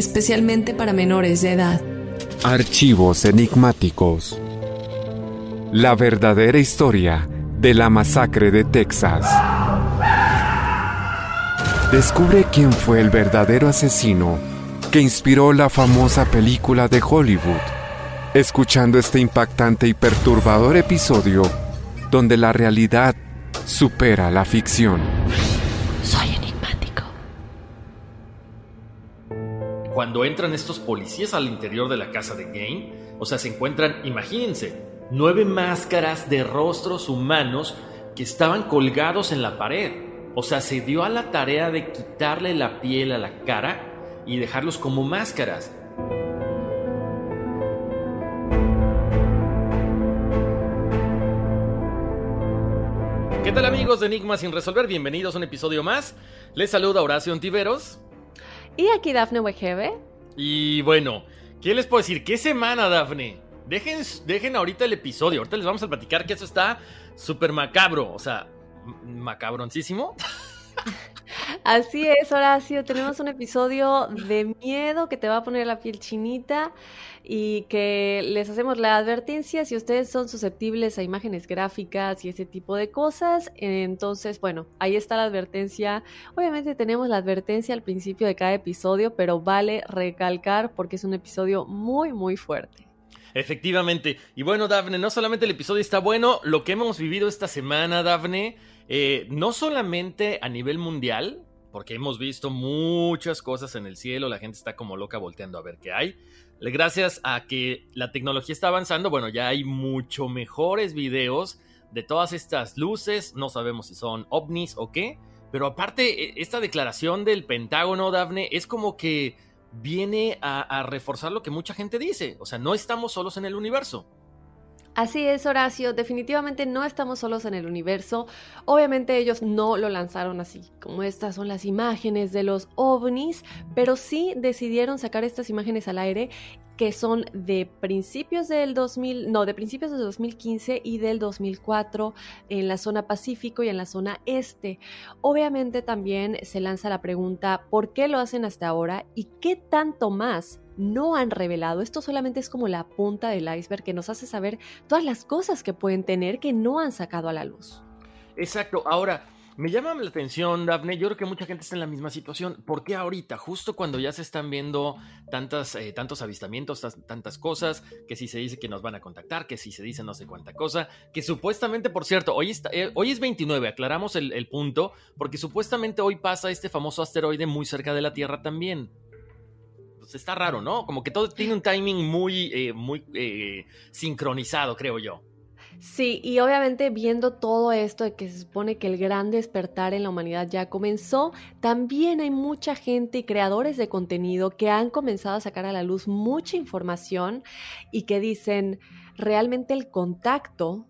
especialmente para menores de edad. Archivos enigmáticos. La verdadera historia de la masacre de Texas. Descubre quién fue el verdadero asesino que inspiró la famosa película de Hollywood, escuchando este impactante y perturbador episodio donde la realidad supera la ficción. Cuando entran estos policías al interior de la casa de Gain, o sea, se encuentran, imagínense, nueve máscaras de rostros humanos que estaban colgados en la pared. O sea, se dio a la tarea de quitarle la piel a la cara y dejarlos como máscaras. ¿Qué tal amigos de Enigma sin resolver? Bienvenidos a un episodio más. Les saluda Horacio Ontiveros. Y aquí Dafne Wegebe. Y bueno, ¿qué les puedo decir? ¿Qué semana, Dafne? Dejen, dejen ahorita el episodio. Ahorita les vamos a platicar que eso está súper macabro. O sea, macabroncísimo. Así es, Horacio. Tenemos un episodio de miedo que te va a poner la piel chinita y que les hacemos la advertencia si ustedes son susceptibles a imágenes gráficas y ese tipo de cosas. Entonces, bueno, ahí está la advertencia. Obviamente tenemos la advertencia al principio de cada episodio, pero vale recalcar porque es un episodio muy, muy fuerte. Efectivamente. Y bueno, Dafne, no solamente el episodio está bueno, lo que hemos vivido esta semana, Dafne, eh, no solamente a nivel mundial, porque hemos visto muchas cosas en el cielo, la gente está como loca volteando a ver qué hay. Gracias a que la tecnología está avanzando, bueno, ya hay mucho mejores videos de todas estas luces, no sabemos si son ovnis o qué, pero aparte, esta declaración del Pentágono, Dafne, es como que viene a, a, reforzar lo que mucha gente dice. O sea, no estamos solos en el universo. Así es, Horacio. Definitivamente no estamos solos en el universo. Obviamente ellos no lo lanzaron así, como estas son las imágenes de los ovnis, pero sí decidieron sacar estas imágenes al aire que son de principios del 2000, no, de principios del 2015 y del 2004 en la zona Pacífico y en la zona Este. Obviamente también se lanza la pregunta, ¿por qué lo hacen hasta ahora y qué tanto más no han revelado? Esto solamente es como la punta del iceberg que nos hace saber todas las cosas que pueden tener que no han sacado a la luz. Exacto, ahora... Me llama la atención, Daphne. Yo creo que mucha gente está en la misma situación. ¿Por qué ahorita? Justo cuando ya se están viendo tantas, eh, tantos avistamientos, tantas cosas, que si se dice que nos van a contactar, que si se dice no sé cuánta cosa, que supuestamente, por cierto, hoy, está, eh, hoy es 29, aclaramos el, el punto, porque supuestamente hoy pasa este famoso asteroide muy cerca de la Tierra también. Pues, está raro, ¿no? Como que todo tiene un timing muy, eh, muy eh, sincronizado, creo yo. Sí, y obviamente viendo todo esto de que se supone que el gran despertar en la humanidad ya comenzó, también hay mucha gente y creadores de contenido que han comenzado a sacar a la luz mucha información y que dicen, realmente el contacto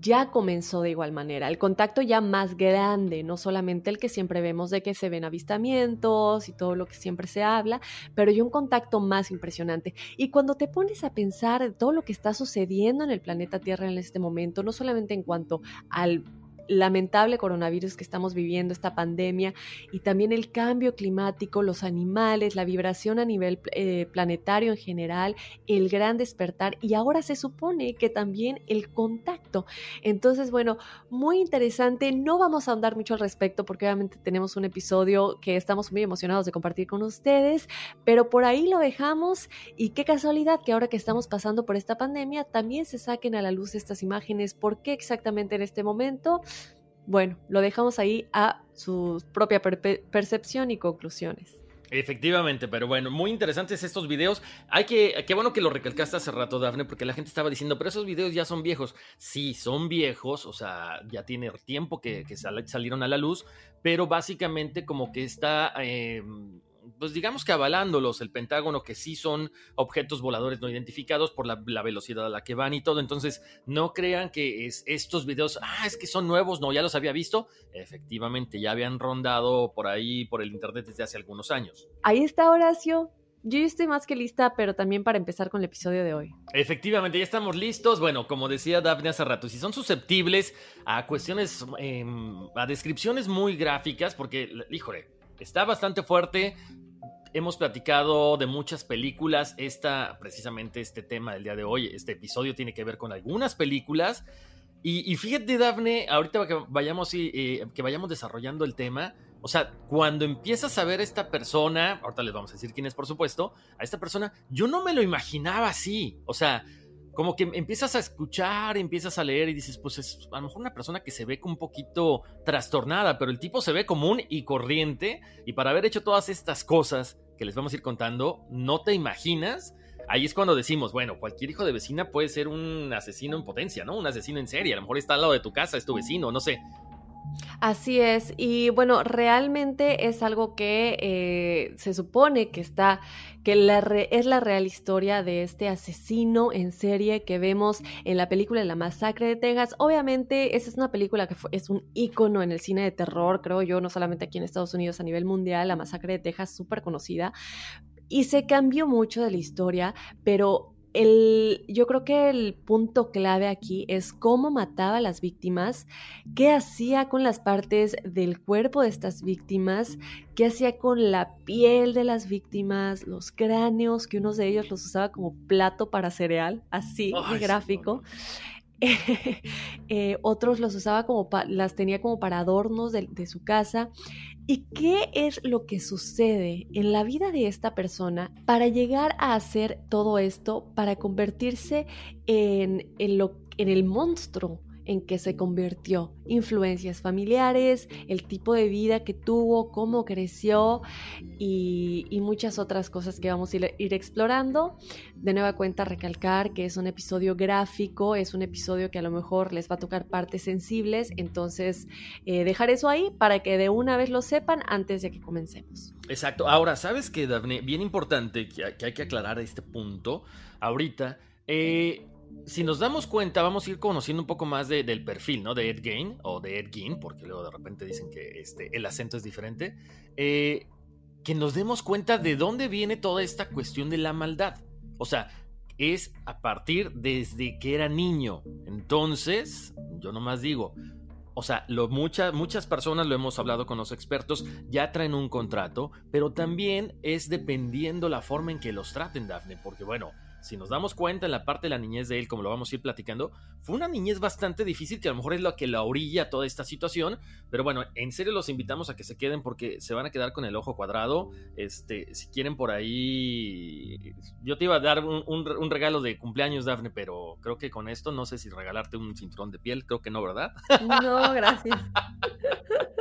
ya comenzó de igual manera. El contacto ya más grande, no solamente el que siempre vemos de que se ven avistamientos y todo lo que siempre se habla, pero ya un contacto más impresionante. Y cuando te pones a pensar todo lo que está sucediendo en el planeta Tierra en este momento, no solamente en cuanto al lamentable coronavirus que estamos viviendo, esta pandemia, y también el cambio climático, los animales, la vibración a nivel eh, planetario en general, el gran despertar, y ahora se supone que también el contacto. Entonces, bueno, muy interesante. No vamos a ahondar mucho al respecto porque obviamente tenemos un episodio que estamos muy emocionados de compartir con ustedes, pero por ahí lo dejamos y qué casualidad que ahora que estamos pasando por esta pandemia también se saquen a la luz estas imágenes. ¿Por qué exactamente en este momento? Bueno, lo dejamos ahí a su propia percepción y conclusiones. Efectivamente, pero bueno, muy interesantes estos videos. Hay que, qué bueno que lo recalcaste hace rato, Dafne, porque la gente estaba diciendo, pero esos videos ya son viejos. Sí, son viejos, o sea, ya tiene tiempo que, salieron a la luz, pero básicamente como que está eh, pues digamos que avalándolos el Pentágono, que sí son objetos voladores no identificados por la, velocidad a la que van y todo. Entonces, no crean que es, estos videos, ah, es que son nuevos, no, ya los había visto. Efectivamente, ya habían rondado por ahí, por el Internet desde hace algunos años. Ahí está Horacio. Yo estoy más que lista, pero también para empezar con el episodio de hoy. Efectivamente, ya estamos listos. Bueno, como decía Daphne hace rato, si son susceptibles a cuestiones, em, a descripciones muy gráficas, porque, híjole, está bastante fuerte. Hemos platicado de muchas películas. Esta, precisamente este tema del día de hoy, este episodio tiene que ver con algunas películas. Y, fíjate, Dafne, ahorita que vayamos, eh, que vayamos desarrollando el tema, o sea, cuando empiezas a ver a esta persona, ahorita les vamos a decir quién es, por supuesto, a esta persona, yo no me lo imaginaba así. O sea, como que empiezas a escuchar, empiezas a leer y dices, pues es a lo mejor una persona que se ve un poquito trastornada, pero el tipo se ve común y corriente y para haber hecho todas estas cosas que les vamos a ir contando, no te imaginas. Ahí es cuando decimos, bueno, cualquier hijo de vecina puede ser un asesino en potencia, ¿no? Un asesino en serie. A lo mejor está al lado de tu casa, es tu vecino, no sé. Así es, y bueno, realmente es algo que eh, se supone que está, que es la real historia de este asesino en serie que vemos en la película La Masacre de Texas. Obviamente, esa es una película que es un ícono en el cine de terror, creo yo, no solamente aquí en Estados Unidos, a nivel mundial, La Masacre de Texas, súper conocida. Y se cambió mucho de la historia, pero yo creo que el punto clave aquí es cómo mataba a las víctimas, qué hacía con las partes del cuerpo de estas víctimas, qué hacía con la piel de las víctimas, los cráneos, que unos de ellos los usaba como plato para cereal, así de gráfico. Eh, otros los usaba como, las tenía como para adornos de, su casa. ¿Y qué es lo que sucede en la vida de esta persona para llegar a hacer todo esto, para convertirse en, el monstruo en que se convirtió, influencias familiares, el tipo de vida que tuvo, cómo creció y, muchas otras cosas que vamos a ir, explorando. De nueva cuenta, recalcar que es un episodio gráfico, es un episodio que a lo mejor les va a tocar partes sensibles, entonces eh, dejar eso ahí para que de una vez lo sepan antes de que comencemos. Exacto. Ahora, ¿sabes qué, Daphne? Bien importante que, hay que aclarar este punto ahorita. Eh, si nos damos cuenta, vamos a ir conociendo un poco más del perfil, ¿no? De Ed Gein o de Ed Gein, porque luego de repente dicen que este, el acento es diferente. Eh, que nos demos cuenta de dónde viene toda esta cuestión de la maldad. O sea, es a partir desde que era niño. Entonces, yo nomás digo, o sea, lo, muchas personas lo hemos hablado con los expertos, ya traen un contrato, pero también es dependiendo la forma en que los traten, Dafne, porque bueno, si nos damos cuenta en la parte de la niñez de él, como lo vamos a ir platicando, fue una niñez bastante difícil que a lo mejor es lo que la orilla toda esta situación, pero bueno, en serio los invitamos a que se queden porque se van a quedar con el ojo cuadrado. Este, si quieren por ahí, yo te iba a dar un, regalo de cumpleaños, Dafne, pero creo que con esto no sé si regalarte un cinturón de piel, creo que no, ¿verdad? No, gracias.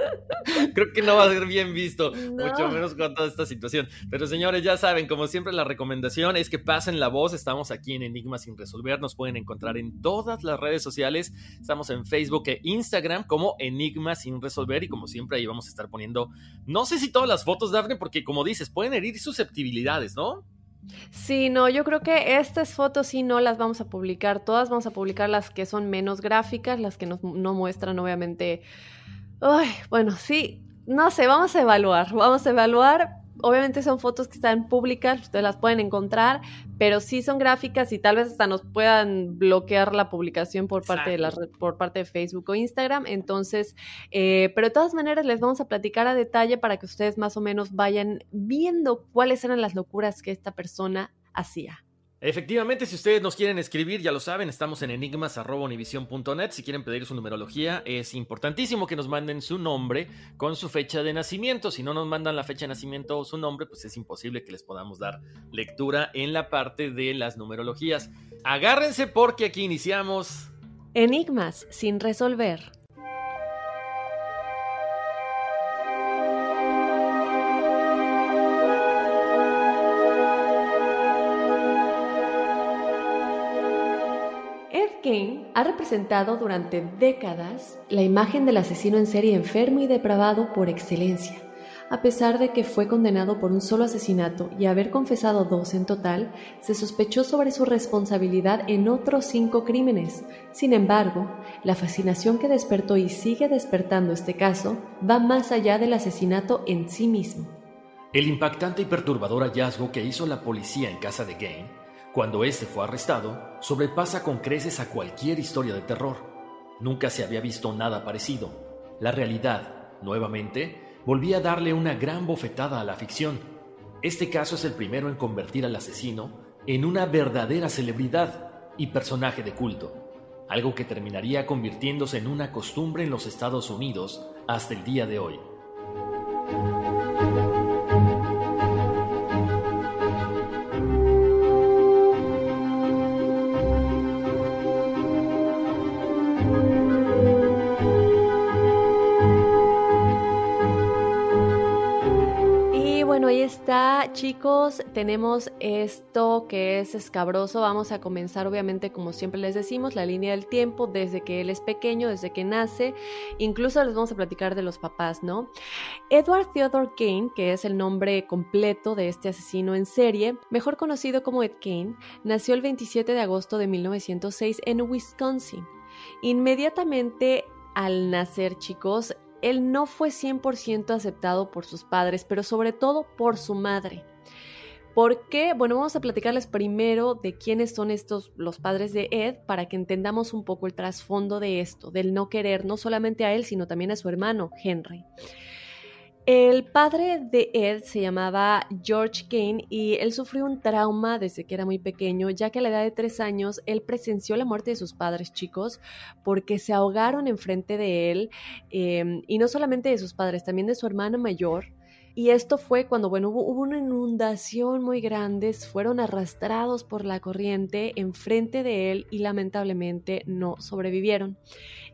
Creo que no va a ser bien visto, mucho menos con toda esta situación. Pero señores, ya saben, como siempre, la recomendación es que pasen la voz. Estamos aquí en Enigma sin resolver. Nos pueden encontrar en todas las redes sociales. Estamos en Facebook e Instagram como Enigma sin resolver. Y como siempre, ahí vamos a estar poniendo, no sé si todas las fotos, Daphne, porque como dices, pueden herir susceptibilidades, ¿no? Sí, no, yo creo que estas fotos sí no las vamos a publicar todas, vamos a publicar las que son menos gráficas, las que no muestran obviamente Ay, bueno, sí, no sé, vamos a evaluar, vamos a evaluar. Obviamente son fotos que están públicas, ustedes las pueden encontrar, pero sí son gráficas y tal vez hasta nos puedan bloquear la publicación por parte, de, la, por parte de Facebook o Instagram. Entonces, eh, pero de todas maneras les vamos a platicar a detalle para que ustedes más o menos vayan viendo cuáles eran las locuras que esta persona hacía. Efectivamente, si ustedes nos quieren escribir, ya lo saben, estamos en enigmas.univision.net. Si quieren pedir su numerología, es importantísimo que nos manden su nombre con su fecha de nacimiento. Si no nos mandan la fecha de nacimiento o su nombre, pues es imposible que les podamos dar lectura en la parte de las numerologías. Agárrense porque aquí iniciamos. Enigmas sin resolver. Representado durante décadas la imagen del asesino en serie enfermo y depravado por excelencia. A pesar de que fue condenado por un solo asesinato y haber confesado dos en total, se sospechó sobre su responsabilidad en otros cinco crímenes. Sin embargo, la fascinación que despertó y sigue despertando este caso va más allá del asesinato en sí mismo. El impactante y perturbador hallazgo que hizo la policía en casa de Gain cuando este fue arrestado, sobrepasa con creces a cualquier historia de terror. Nunca se había visto nada parecido. La realidad, nuevamente, volvía a darle una gran bofetada a la ficción. Este caso es el primero en convertir al asesino en una verdadera celebridad y personaje de culto, algo que terminaría convirtiéndose en una costumbre en los Estados Unidos hasta el día de hoy. Está, chicos. Tenemos esto que es escabroso. Vamos a comenzar, obviamente, como siempre les decimos, la línea del tiempo desde que él es pequeño, desde que nace. Incluso les vamos a platicar de los papás, ¿no? Edward Theodore Kane, que es el nombre completo de este asesino en serie, mejor conocido como Ed Kane, nació el 27 de agosto de 1906 en Wisconsin. Inmediatamente al nacer, chicos, él no fue 100% aceptado por sus padres, pero sobre todo por su madre. ¿Por qué? Bueno, vamos a platicarles primero de quiénes son estos los padres de Ed para que entendamos un poco el trasfondo de esto, del no querer no solamente a él, sino también a su hermano, Henry. El padre de Ed se llamaba George Kane y él sufrió un trauma desde que era muy pequeño, ya que a la edad de tres años él presenció la muerte de sus padres chicos porque se ahogaron enfrente de él em, y no solamente de sus padres, también de su hermano mayor. Y esto fue cuando, bueno, hubo, hubo, una inundación muy grande, fueron arrastrados por la corriente enfrente de él y lamentablemente no sobrevivieron.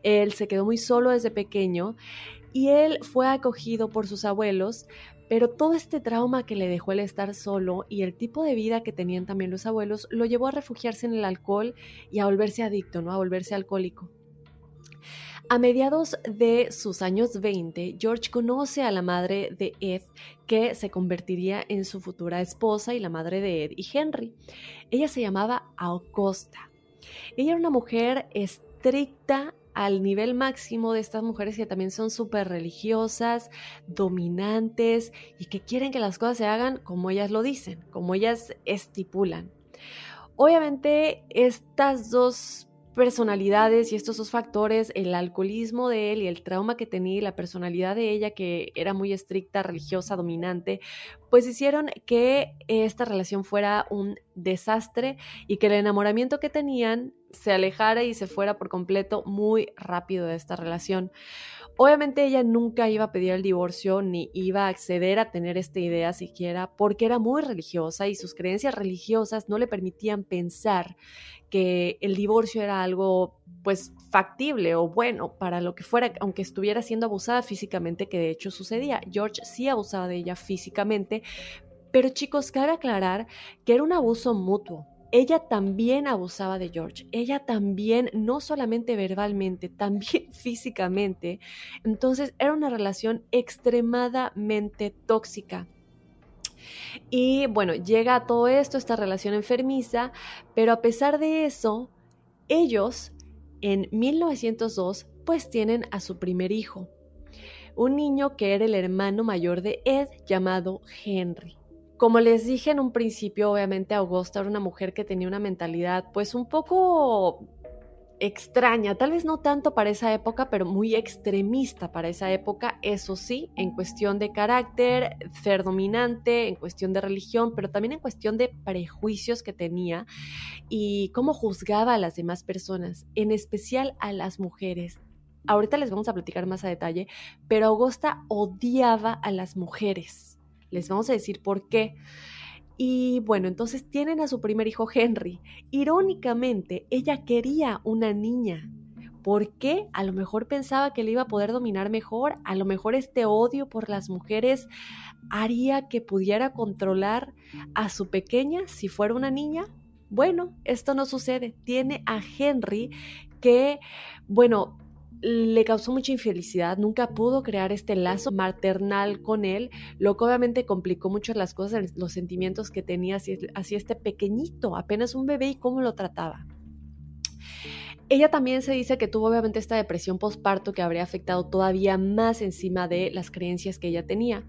Él se quedó muy solo desde pequeño y él fue acogido por sus abuelos, pero todo este trauma que le dejó el estar solo y el tipo de vida que tenían también los abuelos lo llevó a refugiarse en el alcohol y a volverse adicto, ¿no? A volverse alcohólico. A mediados de sus años 20, George conoce a la madre de Ed, que se convertiría en su futura esposa y la madre de Ed y Henry. Ella se llamaba Augusta. Ella era una mujer estricta al nivel máximo de estas mujeres que también son súper religiosas, dominantes y que quieren que las cosas se hagan como ellas lo dicen, como ellas estipulan. Obviamente estas dos personalidades y estos dos factores, el alcoholismo de él y el trauma que tenía y la personalidad de ella, que era muy estricta, religiosa, dominante, pues hicieron que esta relación fuera un desastre y que el enamoramiento que tenían se alejara y se fuera por completo muy rápido de esta relación. Obviamente ella nunca iba a pedir el divorcio ni iba a acceder a tener esta idea siquiera porque era muy religiosa y sus creencias religiosas no le permitían pensar que el divorcio era algo pues factible o bueno para lo que fuera, aunque estuviera siendo abusada físicamente, que de hecho sucedía. George sí abusaba de ella físicamente, pero chicos, cabe aclarar que era un abuso mutuo ella también abusaba de George, ella también, no solamente verbalmente, también físicamente. Entonces era una relación extremadamente tóxica. Y bueno, llega a todo esto, esta relación enfermiza, pero a pesar de eso, ellos en 1902 pues tienen a su primer hijo, un niño que era el hermano mayor de Ed llamado Henry. Como les dije en un principio, obviamente Augusta era una mujer que tenía una mentalidad pues un poco extraña, tal vez no tanto para esa época, pero muy extremista para esa época, eso sí, en cuestión de carácter, ser dominante, en cuestión de religión, pero también en cuestión de prejuicios que tenía y cómo juzgaba a las demás personas, en especial a las mujeres. Ahorita les vamos a platicar más a detalle, pero Augusta odiaba a las mujeres les vamos a decir por qué. Y bueno, entonces tienen a su primer hijo Henry. Irónicamente, ella quería una niña. ¿Por qué? A lo mejor pensaba que le iba a poder dominar mejor, a lo mejor este odio por las mujeres haría que pudiera controlar a su pequeña si fuera una niña. Bueno, esto no sucede. Tiene a Henry que, bueno, le causó mucha infelicidad, nunca pudo crear este lazo maternal con él, lo que obviamente complicó mucho las cosas, los sentimientos que tenía hacia, este pequeñito, apenas un bebé y cómo lo trataba. Ella también se dice que tuvo obviamente esta depresión postparto que habría afectado todavía más encima de las creencias que ella tenía.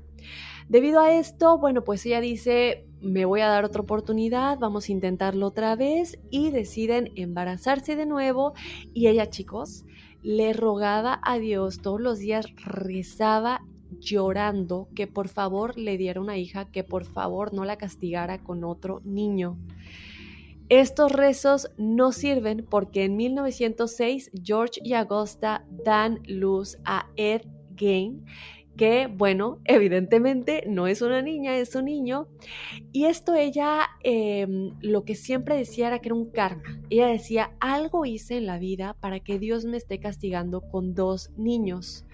Debido a esto, bueno, pues ella dice, me voy a dar otra oportunidad, vamos a intentarlo otra vez y deciden embarazarse de nuevo. Y ella, chicos, le rogaba a Dios todos los días, rezaba llorando que por favor le diera una hija, que por favor no la castigara con otro niño. Estos rezos no sirven porque en 1906 George y Augusta dan luz a Ed Gain que, bueno, evidentemente no es una niña, es un niño. Y esto ella em, lo que siempre decía era que era un karma. Ella decía, algo hice en la vida para que Dios me esté castigando con dos niños.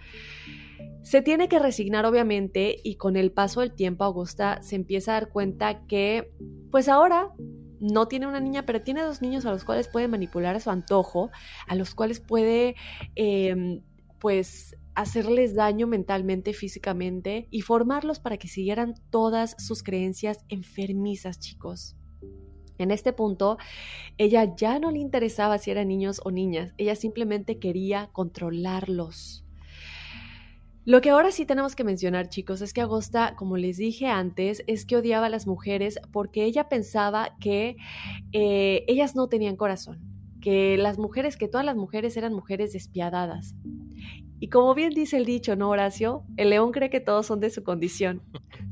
Se tiene que resignar obviamente y con el paso del tiempo Augusta se empieza a dar cuenta que pues ahora no tiene una niña, pero tiene dos niños a los cuales puede manipular a su antojo, a los cuales puede em, pues hacerles daño mentalmente, físicamente y formarlos para que siguieran todas sus creencias enfermizas, chicos. En este punto, ella ya no le interesaba si eran niños o niñas, ella simplemente quería controlarlos. Lo que ahora sí tenemos que mencionar, chicos, es que Agosta, como les dije antes, es que odiaba a las mujeres porque ella pensaba que eh, ellas no tenían corazón, que las mujeres, que todas las mujeres eran mujeres despiadadas. Y como bien dice el dicho, ¿no, Horacio? El león cree que todos son de su condición.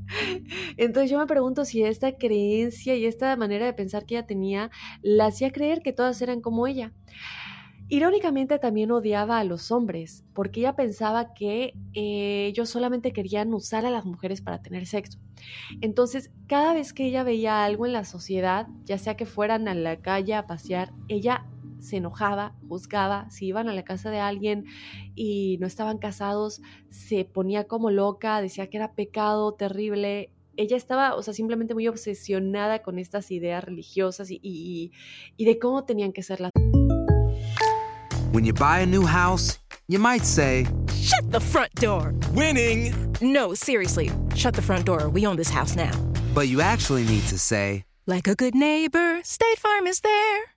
Entonces yo me pregunto si esta creencia y esta manera de pensar que ella tenía la hacía creer que todas eran como ella. Irónicamente también odiaba a los hombres, porque ella pensaba que eh, ellos solamente querían usar a las mujeres para tener sexo. Entonces, cada vez que ella veía algo en la sociedad, ya sea que fueran a la calle a pasear, ella se enojaba, juzgaba, si iban a la casa de alguien y no estaban casados, se ponía como loca, decía que era pecado terrible. Ella estaba, o sea, simplemente muy obsesionada con estas ideas religiosas y, y, y de cómo tenían que ser las. When you buy a new house, you might say, Shut the front door! Winning! No, seriously, shut the front door. We own this house now. But you actually need to say, Like a good neighbor, State Farm is there.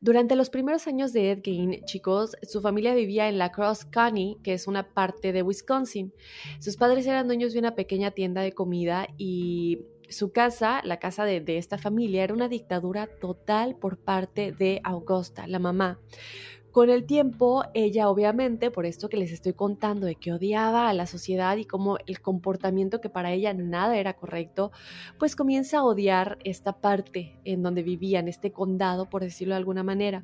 Durante los primeros años de Ed Gein, chicos, su familia vivía en La Crosse County, que es una parte de Wisconsin. Sus padres eran dueños de una pequeña tienda de comida y su casa, la casa de, de esta familia, era una dictadura total por parte de Augusta, la mamá. Con el tiempo, ella obviamente, por esto que les estoy contando, de que odiaba a la sociedad y como el comportamiento que para ella nada era correcto, pues comienza a odiar esta parte en donde vivían, este condado, por decirlo de alguna manera.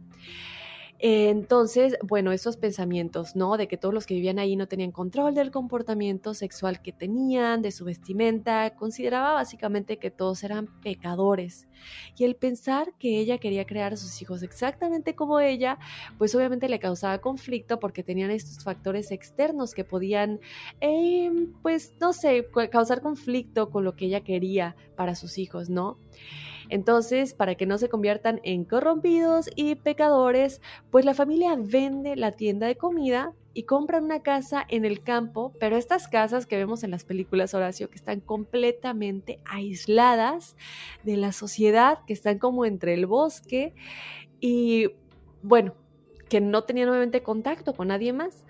Entonces, bueno, esos pensamientos, ¿no? De que todos los que vivían ahí no tenían control del comportamiento sexual que tenían, de su vestimenta, consideraba básicamente que todos eran pecadores. Y el pensar que ella quería crear a sus hijos exactamente como ella, pues obviamente le causaba conflicto porque tenían estos factores externos que podían, em, pues, no sé, causar conflicto con lo que ella quería para sus hijos, ¿no? Entonces, para que no se conviertan en corrompidos y pecadores, pues la familia vende la tienda de comida y compra una casa en el campo, pero estas casas que vemos en las películas Horacio, que están completamente aisladas de la sociedad, que están como entre el bosque y bueno, que no tenían nuevamente contacto con nadie más.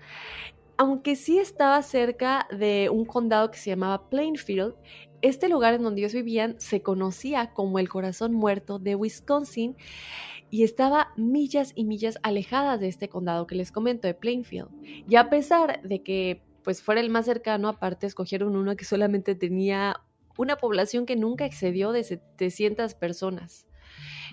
Aunque sí estaba cerca de un condado que se llamaba Plainfield, este lugar en donde ellos vivían se conocía como el corazón muerto de Wisconsin y estaba millas y millas alejadas de este condado que les comento, de Plainfield. Y a pesar de que pues fuera el más cercano, aparte escogieron uno que solamente tenía una población que nunca excedió de 700 personas.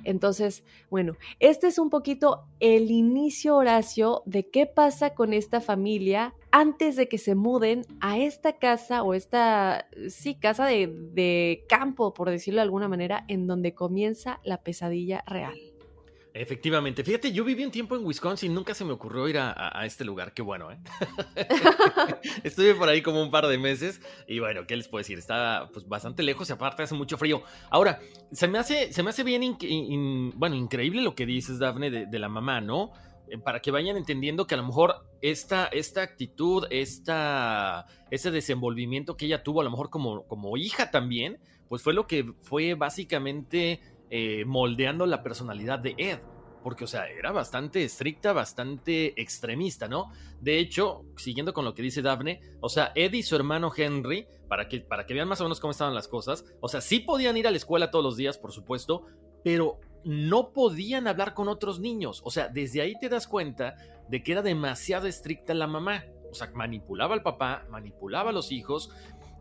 Entonces, bueno, este es un poquito el inicio, Horacio, de qué pasa con esta familia antes de que se muden a esta casa o esta, sí, casa de, de campo, por decirlo de alguna manera, en donde comienza la pesadilla real. Efectivamente. Fíjate, yo viví un tiempo en Wisconsin, nunca se me ocurrió ir a, este lugar. Qué bueno, ¿eh? Estuve por ahí como un par de meses y bueno, ¿qué les puedo decir? Está pues, bastante lejos y aparte hace mucho frío. Ahora, se me hace, se me hace bien, bueno, increíble lo que dices, Dafne, de, la mamá, ¿no? Eh, para que vayan entendiendo que a lo mejor esta, esta actitud, esta, ese desenvolvimiento que ella tuvo, a lo mejor como, como hija también, pues fue lo que fue básicamente eh, moldeando la personalidad de Ed. Porque, o sea, era bastante estricta, bastante extremista, ¿no? De hecho, siguiendo con lo que dice Daphne, o sea, Ed y su hermano Henry, para que, para que vean más o menos cómo estaban las cosas, o sea, sí podían ir a la escuela todos los días, por supuesto, pero no podían hablar con otros niños. O sea, desde ahí te das cuenta de que era demasiado estricta la mamá. O sea, manipulaba al papá, manipulaba a los hijos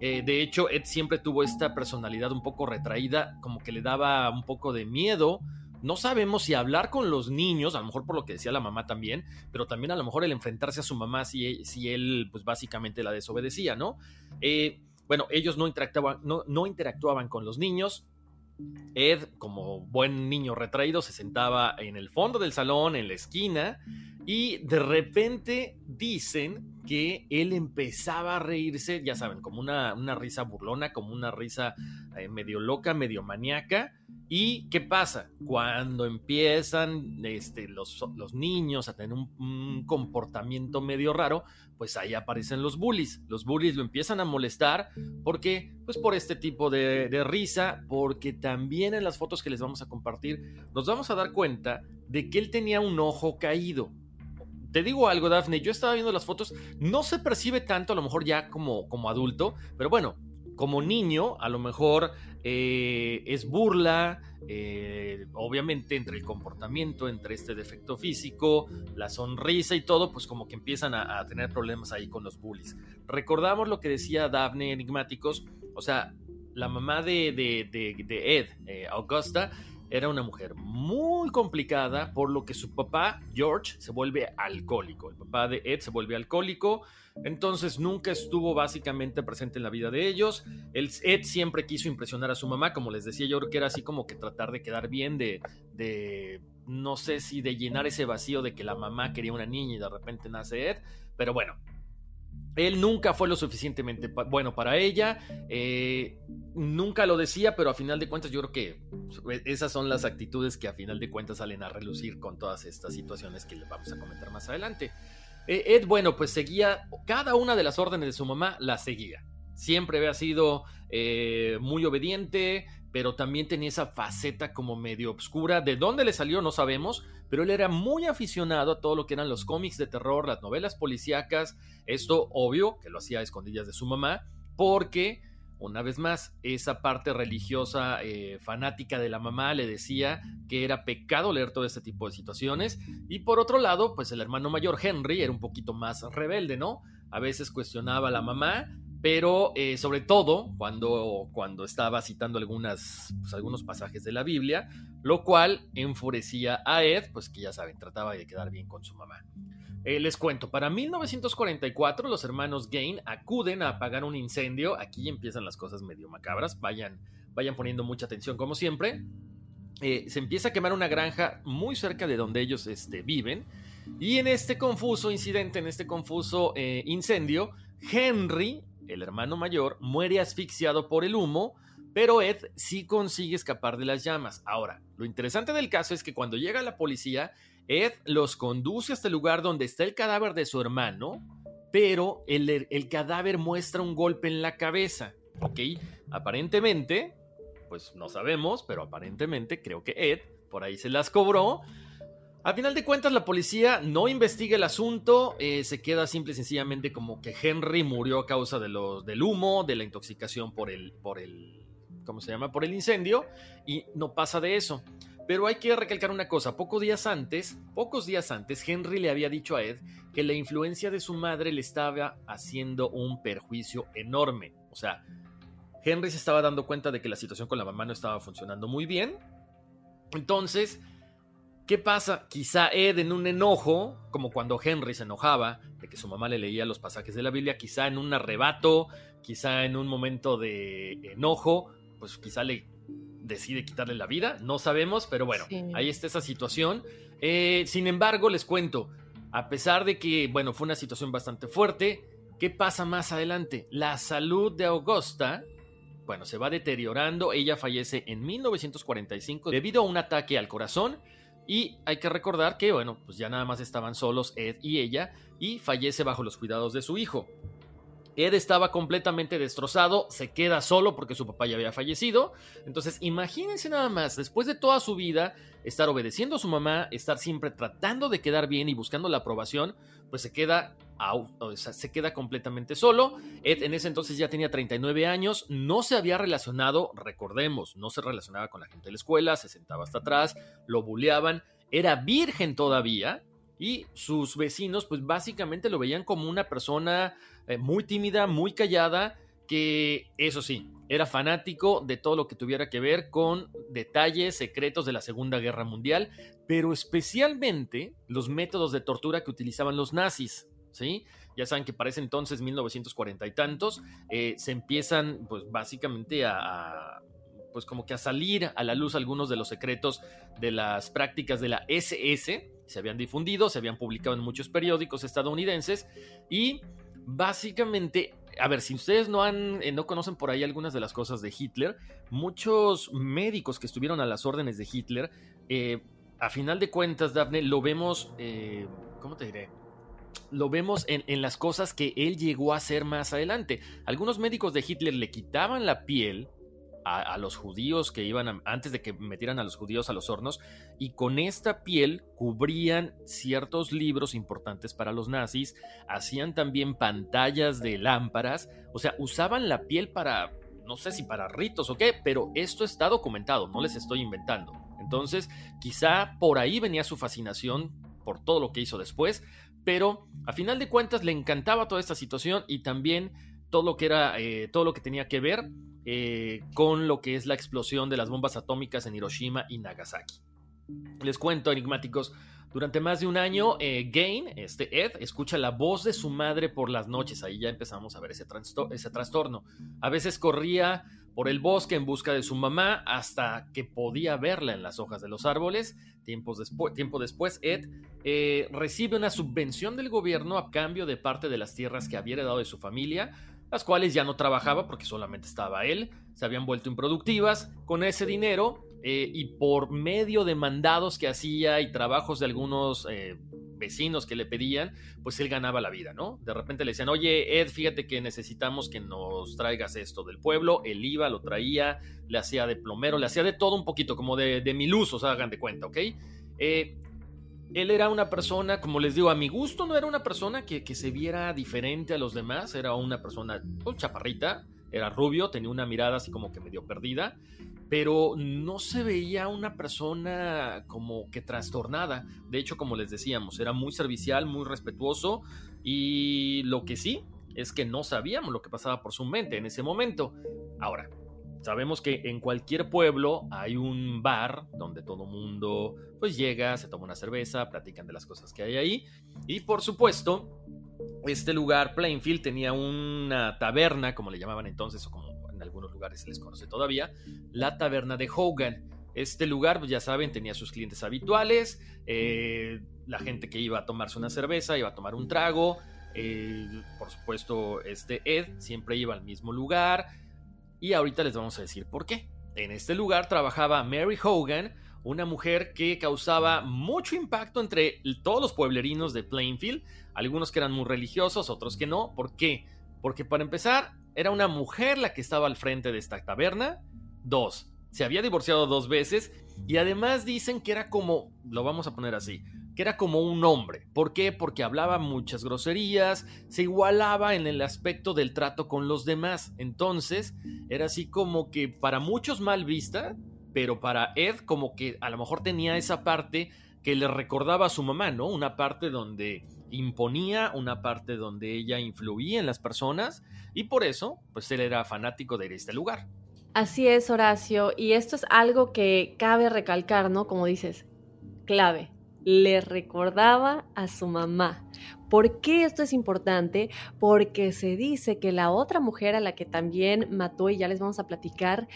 eh, de hecho, Ed siempre tuvo esta personalidad un poco retraída, como que le daba un poco de miedo. No sabemos si hablar con los niños, a lo mejor por lo que decía la mamá también, pero también a lo mejor el enfrentarse a su mamá si, si él, pues básicamente la desobedecía, ¿no? Eh, bueno, ellos no interactuaban, no interactuaban con los niños. Ed, como buen niño retraído, se sentaba en el fondo del salón, en la esquina, y de repente dicen que él empezaba a reírse, ya saben, como una, una risa burlona, como una risa eh, medio loca, medio maníaca. ¿Y qué pasa? Cuando empiezan este, los, los, niños a tener un, comportamiento medio raro, pues ahí aparecen los bullies. Los bullies lo empiezan a molestar porque, pues por este tipo de, risa, porque también en las fotos que les vamos a compartir nos vamos a dar cuenta de que él tenía un ojo caído te digo algo, Daphne, yo estaba viendo las fotos, no se percibe tanto, a lo mejor ya como, como adulto, pero bueno, como niño, a lo mejor eh, es burla, eh, obviamente entre el comportamiento, entre este defecto físico, la sonrisa y todo, pues como que empiezan a, tener problemas ahí con los bullies. Recordamos lo que decía Daphne Enigmáticos, o sea, la mamá de, de, Ed, eh, Augusta, era una mujer muy complicada, por lo que su papá, George, se vuelve alcohólico. El papá de Ed se vuelve alcohólico, entonces nunca estuvo básicamente presente en la vida de ellos. El, Ed siempre quiso impresionar a su mamá, como les decía yo, que era así como que tratar de quedar bien, de, de, no sé si de llenar ese vacío de que la mamá quería una niña y de repente nace Ed, pero bueno, él nunca fue lo suficientemente bueno para ella, eh, nunca lo decía, pero a final de cuentas yo creo que esas son las actitudes que a final de cuentas salen a relucir con todas estas situaciones que le vamos a comentar más adelante. Eh, Ed, bueno, pues seguía, cada una de las órdenes de su mamá la seguía. Siempre había sido eh, muy obediente, pero también tenía esa faceta como medio obscura. ¿De dónde le salió? No sabemos, pero él era muy aficionado a todo lo que eran los cómics de terror, las novelas policíacas. Esto, obvio, que lo hacía a escondidas de su mamá, porque, una vez más, esa parte religiosa eh, fanática de la mamá le decía que era pecado leer todo este tipo de situaciones. Y por otro lado, pues el hermano mayor Henry era un poquito más rebelde, ¿no? A veces cuestionaba a la mamá, pero eh, sobre todo cuando, cuando estaba citando algunas, pues, algunos pasajes de la Biblia, lo cual enfurecía a Ed, pues que ya saben, trataba de quedar bien con su mamá. Eh, les cuento, para 1944 los hermanos Gain acuden a apagar un incendio, aquí empiezan las cosas medio macabras, vayan, vayan poniendo mucha atención como siempre. Eh, se empieza a quemar una granja muy cerca de donde ellos este, viven, y en este confuso incidente, en este confuso incendio, Henry, el hermano mayor, muere asfixiado por el humo, pero Ed sí consigue escapar de las llamas. Ahora, lo interesante del caso es que cuando llega la policía, Ed los conduce hasta el lugar donde está el cadáver de su hermano, pero el, el cadáver muestra un golpe en la cabeza. ¿Ok? Aparentemente, pues no sabemos, pero aparentemente creo que Ed por ahí se las cobró a final de cuentas, la policía no investiga el asunto, eh, se queda simple y sencillamente como que Henry murió a causa de los, del humo, de la intoxicación por el, por el, ¿cómo se llama? Por el incendio, y no pasa de eso. Pero hay que recalcar una cosa, pocos días antes, pocos días antes, Henry le había dicho a Ed que la influencia de su madre le estaba haciendo un perjuicio enorme. O sea, Henry se estaba dando cuenta de que la situación con la mamá no estaba funcionando muy bien. Entonces, ¿Qué pasa? Quizá Ed en un enojo, como cuando Henry se enojaba de que su mamá le leía los pasajes de la Biblia, quizá en un arrebato, quizá en un momento de enojo, pues quizá le decide quitarle la vida, no sabemos, pero bueno, ahí está esa situación. Eh, sin embargo, les cuento, a pesar de que, bueno, fue una situación bastante fuerte, ¿qué pasa más adelante? La salud de Augusta, bueno, se va deteriorando, ella fallece en 1945 debido a un ataque al corazón y hay que recordar que, bueno, pues ya nada más estaban solos Ed y ella y fallece bajo los cuidados de su hijo. Ed estaba completamente destrozado, se queda solo porque su papá ya había fallecido. Entonces, imagínense nada más, después de toda su vida, estar obedeciendo a su mamá, estar siempre tratando de quedar bien y buscando la aprobación, pues se queda, se queda completamente solo. En ese entonces ya tenía 39 años, no se había relacionado, recordemos, no se relacionaba con la gente de la escuela, se sentaba hasta atrás, lo bulleaban, era virgen todavía. Y sus vecinos, pues básicamente lo veían como una persona eh, muy tímida, muy callada, que eso sí, era fanático de todo lo que tuviera que ver con detalles secretos de la Segunda Guerra Mundial, pero especialmente los métodos de tortura que utilizaban los nazis. ¿Sí? Ya saben que para ese entonces, 1940 y tantos, eh, se empiezan, pues básicamente a, pues como que a salir a la luz algunos de los secretos de las prácticas de la SS, se habían difundido, se habían publicado en muchos periódicos estadounidenses y básicamente a ver, si ustedes no han, eh, no conocen por ahí algunas de las cosas de Hitler, muchos médicos que estuvieron a las órdenes de Hitler, eh, a final de cuentas, Daphne, lo vemos, ¿cómo te diré? Lo vemos en, en, las cosas que él llegó a hacer más adelante. Algunos médicos de Hitler le quitaban la piel a, los judíos que iban antes de que metieran a los judíos a los hornos y con esta piel cubrían ciertos libros importantes para los nazis, hacían también pantallas de lámparas, o sea, usaban la piel para, no sé si para ritos o qué, pero esto está documentado, no les estoy inventando. Entonces, quizá por ahí venía su fascinación por todo lo que hizo después, pero a final de cuentas le encantaba toda esta situación y también todo lo que era, eh, todo lo que tenía que ver eh, con lo que es la explosión de las bombas atómicas en Hiroshima y Nagasaki. Les cuento, enigmáticos, durante más de un año, eh, Gain, este Ed, escucha la voz de su madre por las noches. Ahí ya empezamos a ver ese, ese trastorno. A veces corría por el bosque en busca de su mamá hasta que podía verla en las hojas de los árboles. tiempo después, Ed eh, recibe una subvención del gobierno a cambio de parte de las tierras que había heredado de su familia las cuales ya no trabajaba porque solamente estaba él, se habían vuelto improductivas. Con ese dinero eh, y por medio de mandados que hacía y trabajos de algunos eh, vecinos que le pedían, pues él ganaba la vida, ¿no? De repente le decían, oye, Ed, fíjate que necesitamos que nos traigas esto del pueblo. Él iba, lo traía, le hacía de plomero, le hacía de todo un poquito, como de, de mil usos, hagan de cuenta, ¿ok? Eh, él era una persona, como les digo, a mi gusto no era una persona que, se viera diferente a los demás, era una persona pues, chaparrita, era rubio, tenía una mirada así como que medio perdida, pero no se veía una persona como que trastornada. De hecho, como les decíamos, era muy servicial, muy respetuoso y lo que sí es que no sabíamos lo que pasaba por su mente en ese momento. Ahora, Sabemos que en cualquier pueblo hay un bar donde todo mundo pues llega, se toma una cerveza, platican de las cosas que hay ahí y por supuesto este lugar Plainfield tenía una taberna como le llamaban entonces o como algunos lugares se les conoce todavía, la taberna de Hogan. Este lugar, pues ya saben, tenía sus clientes habituales, eh, la gente que iba a tomarse una cerveza, iba a tomar un trago, eh, por supuesto, este Ed siempre iba al mismo lugar, y ahorita les vamos a decir por qué. En este lugar trabajaba Mary Hogan, una mujer que causaba mucho impacto entre todos los pueblerinos de Plainfield, algunos que eran muy religiosos, otros que no. ¿Por qué? Porque para empezar, era una mujer la que estaba al frente de esta taberna. Dos, se había divorciado dos veces y además dicen que era como, lo vamos a poner así, que era como un hombre. ¿Por qué? Porque hablaba muchas groserías, se igualaba en el aspecto del trato con los demás. Entonces, era así como que para muchos mal vista, pero para Ed como que a lo mejor tenía esa parte que le recordaba a su mamá, ¿no? Una parte donde imponía, una parte donde ella influía en las personas y por eso, pues él era fanático de este lugar. Así es, Horacio, y esto es algo que cabe recalcar, ¿no? Como dices, clave le recordaba a su mamá. ¿Por qué esto es importante? Porque se dice que la otra mujer a la que también mató, y ya les vamos a platicar,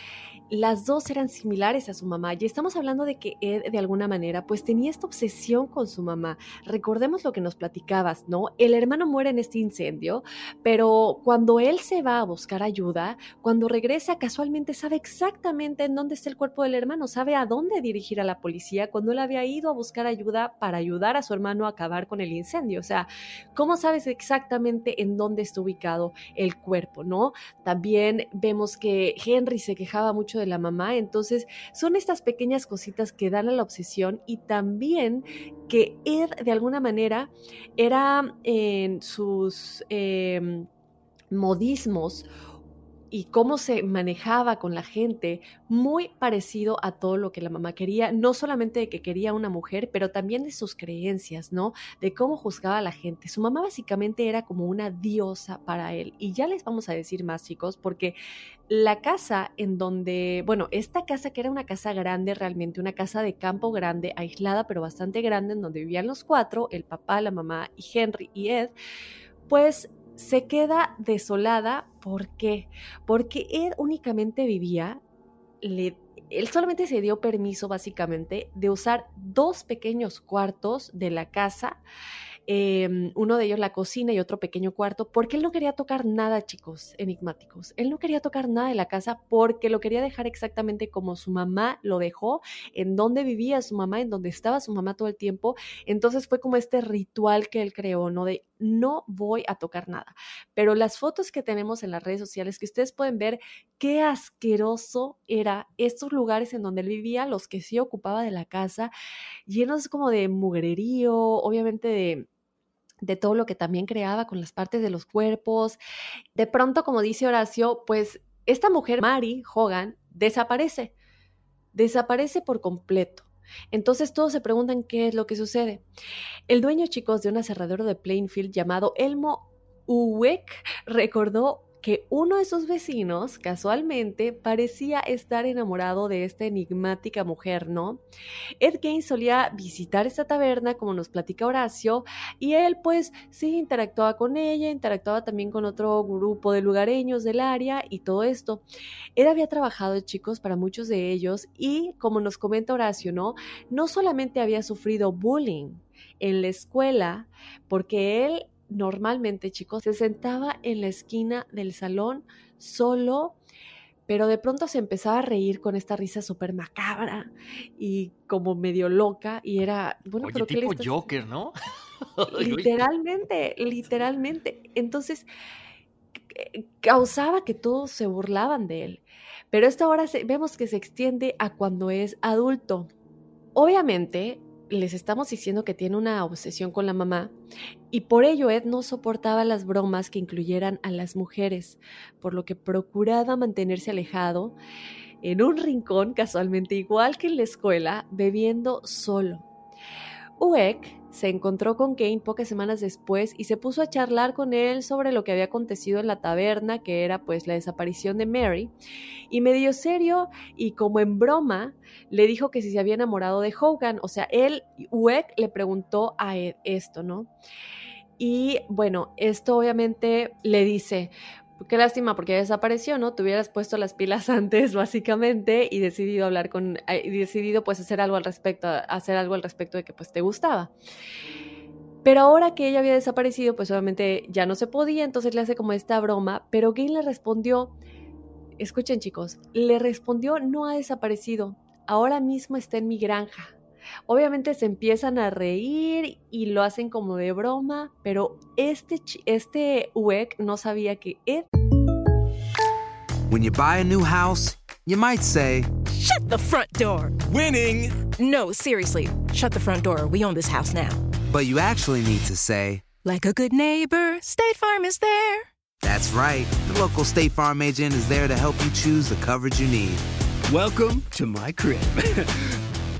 las dos eran similares a su mamá y estamos hablando de que Ed de alguna manera pues tenía esta obsesión con su mamá. Recordemos lo que nos platicabas, ¿no? El hermano muere en este incendio, pero cuando él se va a buscar ayuda, cuando regresa casualmente sabe exactamente en dónde está el cuerpo del hermano, sabe a dónde dirigir a la policía cuando él había ido a buscar ayuda para ayudar a su hermano a acabar con el incendio. O sea, ¿cómo sabes exactamente en dónde está ubicado el cuerpo, ¿no? También vemos que Henry se quejaba mucho de la mamá. Entonces, son estas pequeñas cositas que dan a la obsesión y también que Ed, de alguna manera, era en sus em, modismos y cómo se manejaba con la gente, muy parecido a todo lo que la mamá quería, no solamente de que quería una mujer, pero también de sus creencias, ¿no? De cómo juzgaba a la gente. Su mamá básicamente era como una diosa para él. Y ya les vamos a decir más, chicos, porque la casa en donde, bueno, esta casa que era una casa grande realmente, una casa de campo grande, aislada, pero bastante grande, en donde vivían los cuatro, el papá, la mamá y Henry y Ed, pues se queda desolada. ¿Por qué? Porque él únicamente vivía le él solamente se dio permiso básicamente de usar dos pequeños cuartos de la casa Em, uno de ellos la cocina y otro pequeño cuarto, porque él no quería tocar nada, chicos, enigmáticos. Él no quería tocar nada de la casa porque lo quería dejar exactamente como su mamá lo dejó, en donde vivía su mamá, en donde estaba su mamá todo el tiempo. Entonces fue como este ritual que él creó, ¿no? De no voy a tocar nada. Pero las fotos que tenemos en las redes sociales, que ustedes pueden ver qué asqueroso era estos lugares en donde él vivía, los que sí ocupaba de la casa, llenos como de mugrerío, obviamente de de todo lo que también creaba con las partes de los cuerpos. De pronto, como dice Horacio, pues esta mujer, Mary Hogan, desaparece, desaparece por completo. Entonces todos se preguntan qué es lo que sucede. El dueño, chicos, de un aserradero de Plainfield llamado Elmo Uweck recordó que uno de sus vecinos casualmente parecía estar enamorado de esta enigmática mujer, ¿no? Ed Gaines solía visitar esta taberna, como nos platica Horacio, y él pues sí interactuaba con ella, interactuaba también con otro grupo de lugareños del área y todo esto. Él había trabajado, chicos, para muchos de ellos y como nos comenta Horacio, ¿no? No solamente había sufrido bullying, en la escuela porque él normalmente, chicos, se sentaba en la esquina del salón solo, pero de pronto se empezaba a reír con esta risa súper macabra y como medio loca y era, bueno, Oye, pero tipo ¿qué le Joker, ¿no? Literalmente, literalmente. Entonces, causaba que todos se burlaban de él. Pero esta hora vemos que se extiende a cuando es adulto. Obviamente, les estamos diciendo que tiene una obsesión con la mamá y por ello Ed no soportaba las bromas que incluyeran a las mujeres, por lo que procuraba mantenerse alejado en un rincón casualmente igual que en la escuela, bebiendo solo. Uek se encontró con Kane pocas semanas después y se puso a charlar con él sobre lo que había acontecido en la taberna, que era pues la desaparición de Mary, y medio serio y como en broma le dijo que si se había enamorado de Hogan, o sea, él, Uek, le preguntó a Ed esto, ¿no? Y bueno, esto obviamente le dice, qué lástima porque desapareció, ¿no? Te hubieras puesto las pilas antes, básicamente, y decidido hablar con, eh, y decidido pues hacer algo al respecto, hacer algo al respecto de que pues te gustaba. Pero ahora que ella había desaparecido, pues obviamente ya no se podía, entonces le hace como esta broma, pero Gail le respondió, escuchen chicos, le respondió no ha desaparecido, ahora mismo está en mi granja. Obviamente se empiezan a reír y lo hacen como de broma, pero este, este Uek no sabía que Ed... When you buy a new house, you might say... Shut the front door! Winning! No, seriously, shut the front door. We own this house now. But you actually need to say... Like a good neighbor, State Farm is there. That's right. The local State Farm agent is there to help you choose the coverage you need. Welcome to my crib.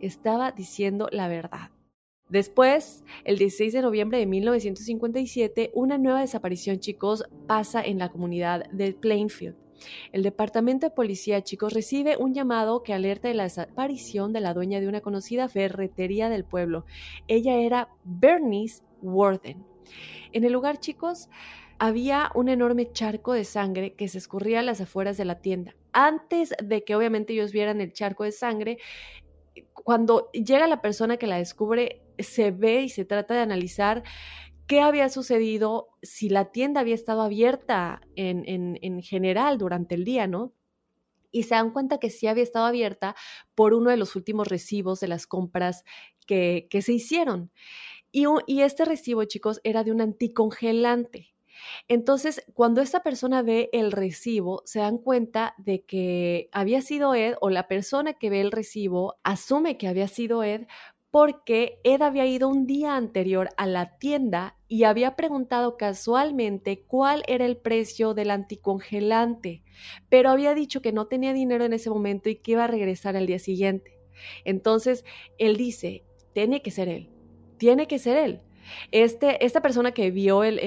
estaba diciendo la verdad. Después, el 16 de noviembre de 1957, una nueva desaparición, chicos, pasa en la comunidad de Plainfield. el departamento de policía, chicos, recibe un llamado que alerta de la desaparición de la dueña de una conocida ferretería del pueblo. Ella era Bernice Warden. En el lugar, chicos, había un enorme charco de sangre que se escurría a las afueras de la tienda. Antes de que obviamente ellos vieran el charco de sangre, cuando llega la persona que la descubre, se ve y se trata de analizar qué había sucedido, si la tienda había estado abierta en, general durante el día, ¿no? Y se dan cuenta que sí había estado abierta por uno de los últimos recibos de las compras que, que se hicieron. Y, y este recibo, chicos, era de un anticongelante. Entonces, cuando esta persona ve el recibo, se dan cuenta de que había sido Ed o la persona que ve el recibo asume que había sido Ed porque Ed había ido un día anterior a la tienda y había preguntado casualmente cuál era el precio del anticongelante, pero había dicho que no tenía dinero en ese momento y que iba a regresar al día siguiente. Entonces, él dice, tiene que ser él, tiene que ser él. Este, esta persona que vio el,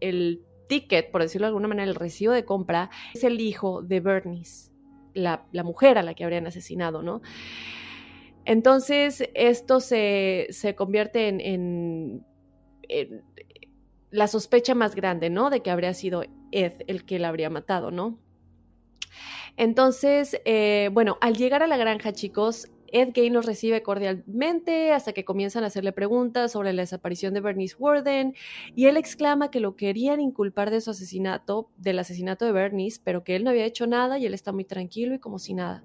el, ticket, por decirlo de alguna manera, el recibo de compra, es el hijo de Bernice, la, mujer a la que habrían asesinado, ¿no? Entonces, esto se, convierte en, la sospecha más grande, ¿no? De que habría sido Ed el que la habría matado, ¿no? Entonces, eh, bueno, al llegar a la granja, chicos, Ed Gain los recibe cordialmente hasta que comienzan a hacerle preguntas sobre la desaparición de Bernice Warden y él exclama que lo querían inculpar de su asesinato, del asesinato de Bernice, pero que él no había hecho nada y él está muy tranquilo y como si nada.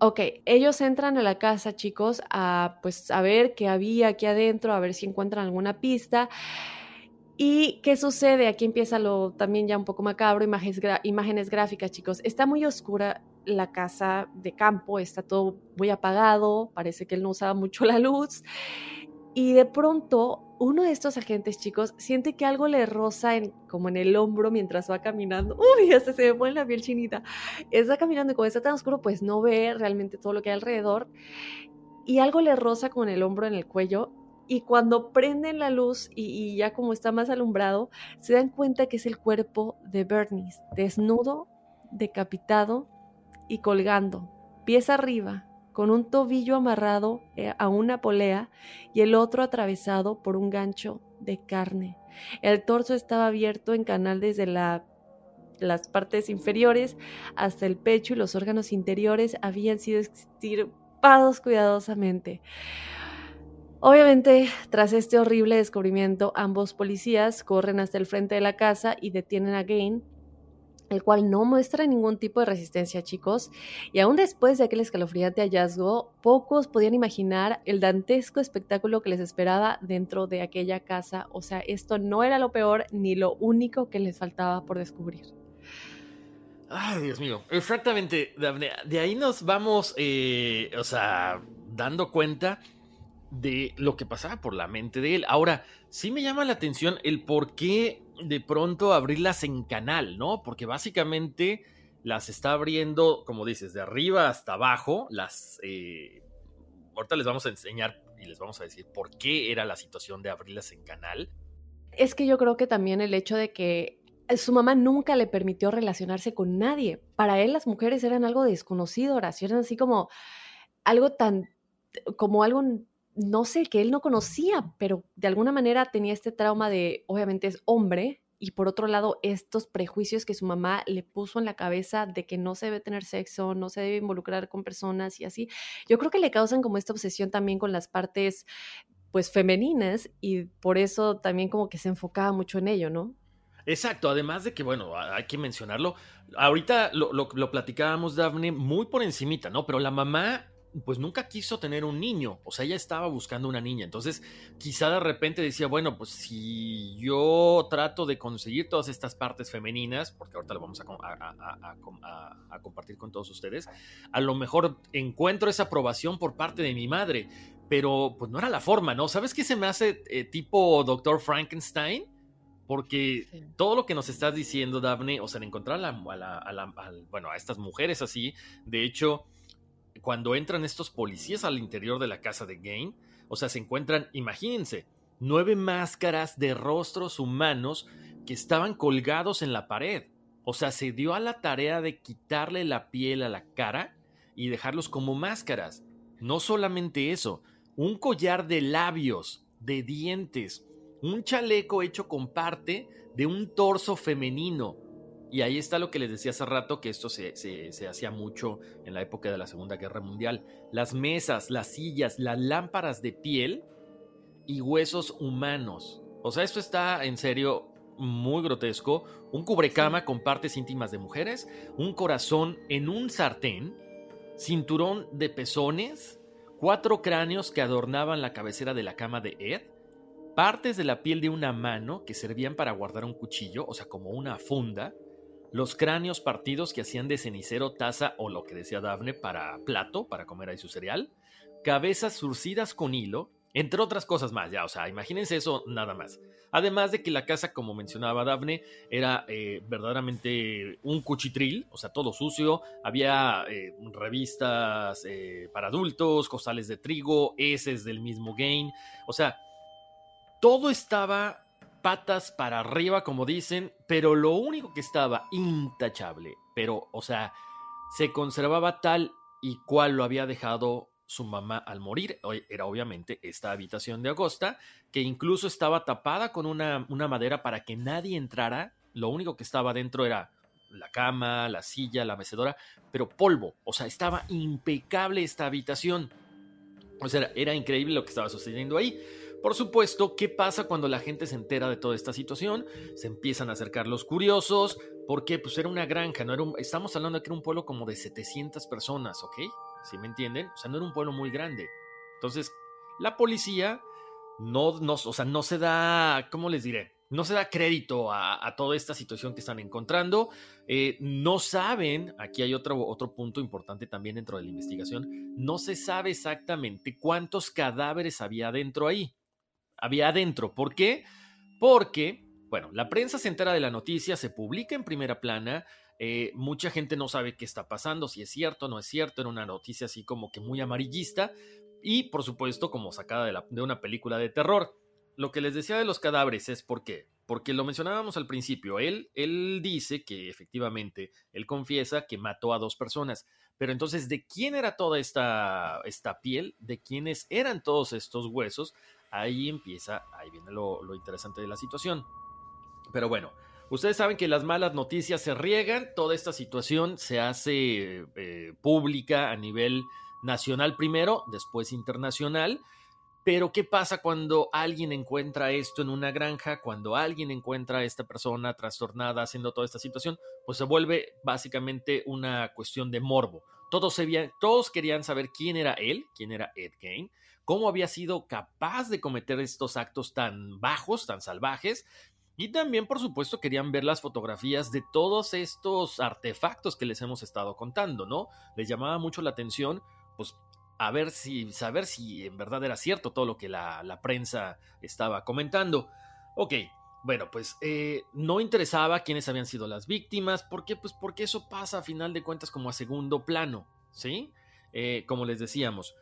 Ok, ellos entran a la casa, chicos, a pues a ver qué había aquí adentro, a ver si encuentran alguna pista. ¿Y qué sucede? Aquí empieza lo también ya un poco macabro, imágenes, imágenes gráficas, chicos. Está muy oscura la casa de campo, está todo muy apagado, parece que él no usaba mucho la luz. Y de pronto, uno de estos agentes, chicos, siente que algo le roza en, como en el hombro mientras va caminando. Uy, hasta se me pone la piel chinita. Está caminando y como está tan oscuro, pues no ve realmente todo lo que hay alrededor. Y algo le roza con el hombro en el cuello y cuando prenden la luz y, ya como está más alumbrado, se dan cuenta que es el cuerpo de Bernice, desnudo, decapitado y colgando, pies arriba, con un tobillo amarrado eh, a una polea y el otro atravesado por un gancho de carne. El torso estaba abierto en canal desde la, las partes inferiores hasta el pecho y los órganos interiores habían sido extirpados cuidadosamente. Obviamente, tras este horrible descubrimiento, ambos policías corren hasta el frente de la casa y detienen a Gain, el cual no muestra ningún tipo de resistencia, chicos. Y aún después de aquel escalofriante hallazgo, pocos podían imaginar el dantesco espectáculo que les esperaba dentro de aquella casa. O sea, esto no era lo peor ni lo único que les faltaba por descubrir. Ay, Dios mío. Exactamente, Daphne. De ahí nos vamos, eh, o sea, dando cuenta de lo que pasaba por la mente de él. Ahora, sí me llama la atención el por qué de pronto abrirlas en canal, ¿no? Porque básicamente las está abriendo, como dices, de arriba hasta abajo. Las. Eh, ahorita les vamos a enseñar y les vamos a decir por qué era la situación de abrirlas en canal. Es que yo creo que también el hecho de que su mamá nunca le permitió relacionarse con nadie. Para él las mujeres eran algo desconocido, eran así como algo tan, como algo no sé, que él no conocía, pero de alguna manera tenía este trauma de, obviamente es hombre, y por otro lado, estos prejuicios que su mamá le puso en la cabeza de que no se debe tener sexo, no se debe involucrar con personas y así, yo creo que le causan como esta obsesión también con las partes pues femeninas y por eso también como que se enfocaba mucho en ello, ¿no? Exacto, además de que, bueno, hay que mencionarlo, ahorita lo, lo, platicábamos, Daphne, muy por encimita, ¿no? Pero la mamá pues nunca quiso tener un niño, o sea, ella estaba buscando una niña, entonces quizá de repente decía, bueno, pues si yo trato de conseguir todas estas partes femeninas, porque ahorita lo vamos a, compartir con todos ustedes, a lo mejor encuentro esa aprobación por parte de mi madre, pero pues no era la forma, ¿no? ¿Sabes qué se me hace eh, tipo Doctor Frankenstein? Porque todo lo que nos estás diciendo, Daphne, o sea, encontrar a, bueno, a estas mujeres así, de hecho, cuando entran estos policías al interior de la casa de Gain, o sea, se encuentran, imagínense, nueve máscaras de rostros humanos que estaban colgados en la pared. O sea, se dio a la tarea de quitarle la piel a la cara y dejarlos como máscaras. No solamente eso, un collar de labios, de dientes, un chaleco hecho con parte de un torso femenino. Y ahí está lo que les decía hace rato, que esto se, se, hacía mucho en la época de la Segunda Guerra Mundial. Las mesas, las sillas, las lámparas de piel y huesos humanos. O sea, esto está en serio muy grotesco. Un cubrecama con partes íntimas de mujeres, un corazón en un sartén, cinturón de pezones, cuatro cráneos que adornaban la cabecera de la cama de Ed, partes de la piel de una mano que servían para guardar un cuchillo, o sea, como una funda, los cráneos partidos que hacían de cenicero, taza o lo que decía Daphne para plato, para comer ahí su cereal, cabezas surcidas con hilo, entre otras cosas más, ya, o sea, imagínense eso nada más. Además de que la casa, como mencionaba Daphne, era eh, verdaderamente un cuchitril, o sea, todo sucio. Había eh, revistas eh, para adultos, costales de trigo, heces del mismo game. O sea, todo estaba patas para arriba, como dicen, pero lo único que estaba intachable, pero, o sea, se conservaba tal y cual lo había dejado su mamá al morir. Era obviamente esta habitación de Agosta, que incluso estaba tapada con una, madera para que nadie entrara. Lo único que estaba dentro era la cama, la silla, la mecedora, pero polvo. O sea, estaba impecable esta habitación. O sea, era increíble lo que estaba sucediendo ahí. Por supuesto, ¿qué pasa cuando la gente se entera de toda esta situación? Se empiezan a acercar los curiosos, porque pues era una granja, no era estamos hablando de que era un pueblo como de 700 personas, ¿ok? ¿Sí me entienden? O sea, no era un pueblo muy grande. Entonces, la policía no, no, o sea, no se da, ¿cómo les diré? No se da crédito a, toda esta situación que están encontrando. Eh, no saben, aquí hay otro, otro punto importante también dentro de la investigación, no se sabe exactamente cuántos cadáveres había adentro ahí. Había adentro. ¿Por qué? Porque, bueno, la prensa se entera de la noticia, se publica en primera plana, eh, mucha gente no sabe qué está pasando, si es cierto no es cierto, era una noticia así como que muy amarillista y por supuesto como sacada de, de una película de terror. Lo que les decía de los cadáveres es por qué. Porque lo mencionábamos al principio, él, él dice que efectivamente, él confiesa que mató a dos personas, pero entonces, ¿de quién era toda esta, esta piel? ¿De quiénes eran todos estos huesos? Ahí empieza, ahí viene lo, interesante de la situación. Pero bueno, Ustedes saben que las malas noticias se riegan, toda esta situación se hace eh, pública a nivel nacional primero, después internacional. Pero ¿qué pasa cuando alguien encuentra esto en una granja? Cuando alguien encuentra a esta persona trastornada haciendo toda esta situación, pues se vuelve básicamente una cuestión de morbo. Todos, querían saber quién era él, quién era Ed Gain, cómo había sido capaz de cometer estos actos tan bajos, tan salvajes, y también, por supuesto, querían ver las fotografías de todos estos artefactos que les hemos estado contando, ¿no? Les llamaba mucho la atención, pues, a ver si, saber si en verdad era cierto todo lo que la, prensa estaba comentando. Ok, bueno, pues eh, no interesaba quiénes habían sido las víctimas. ¿Por qué? Pues porque eso pasa a final de cuentas como a segundo plano, ¿sí? Eh, como les decíamos,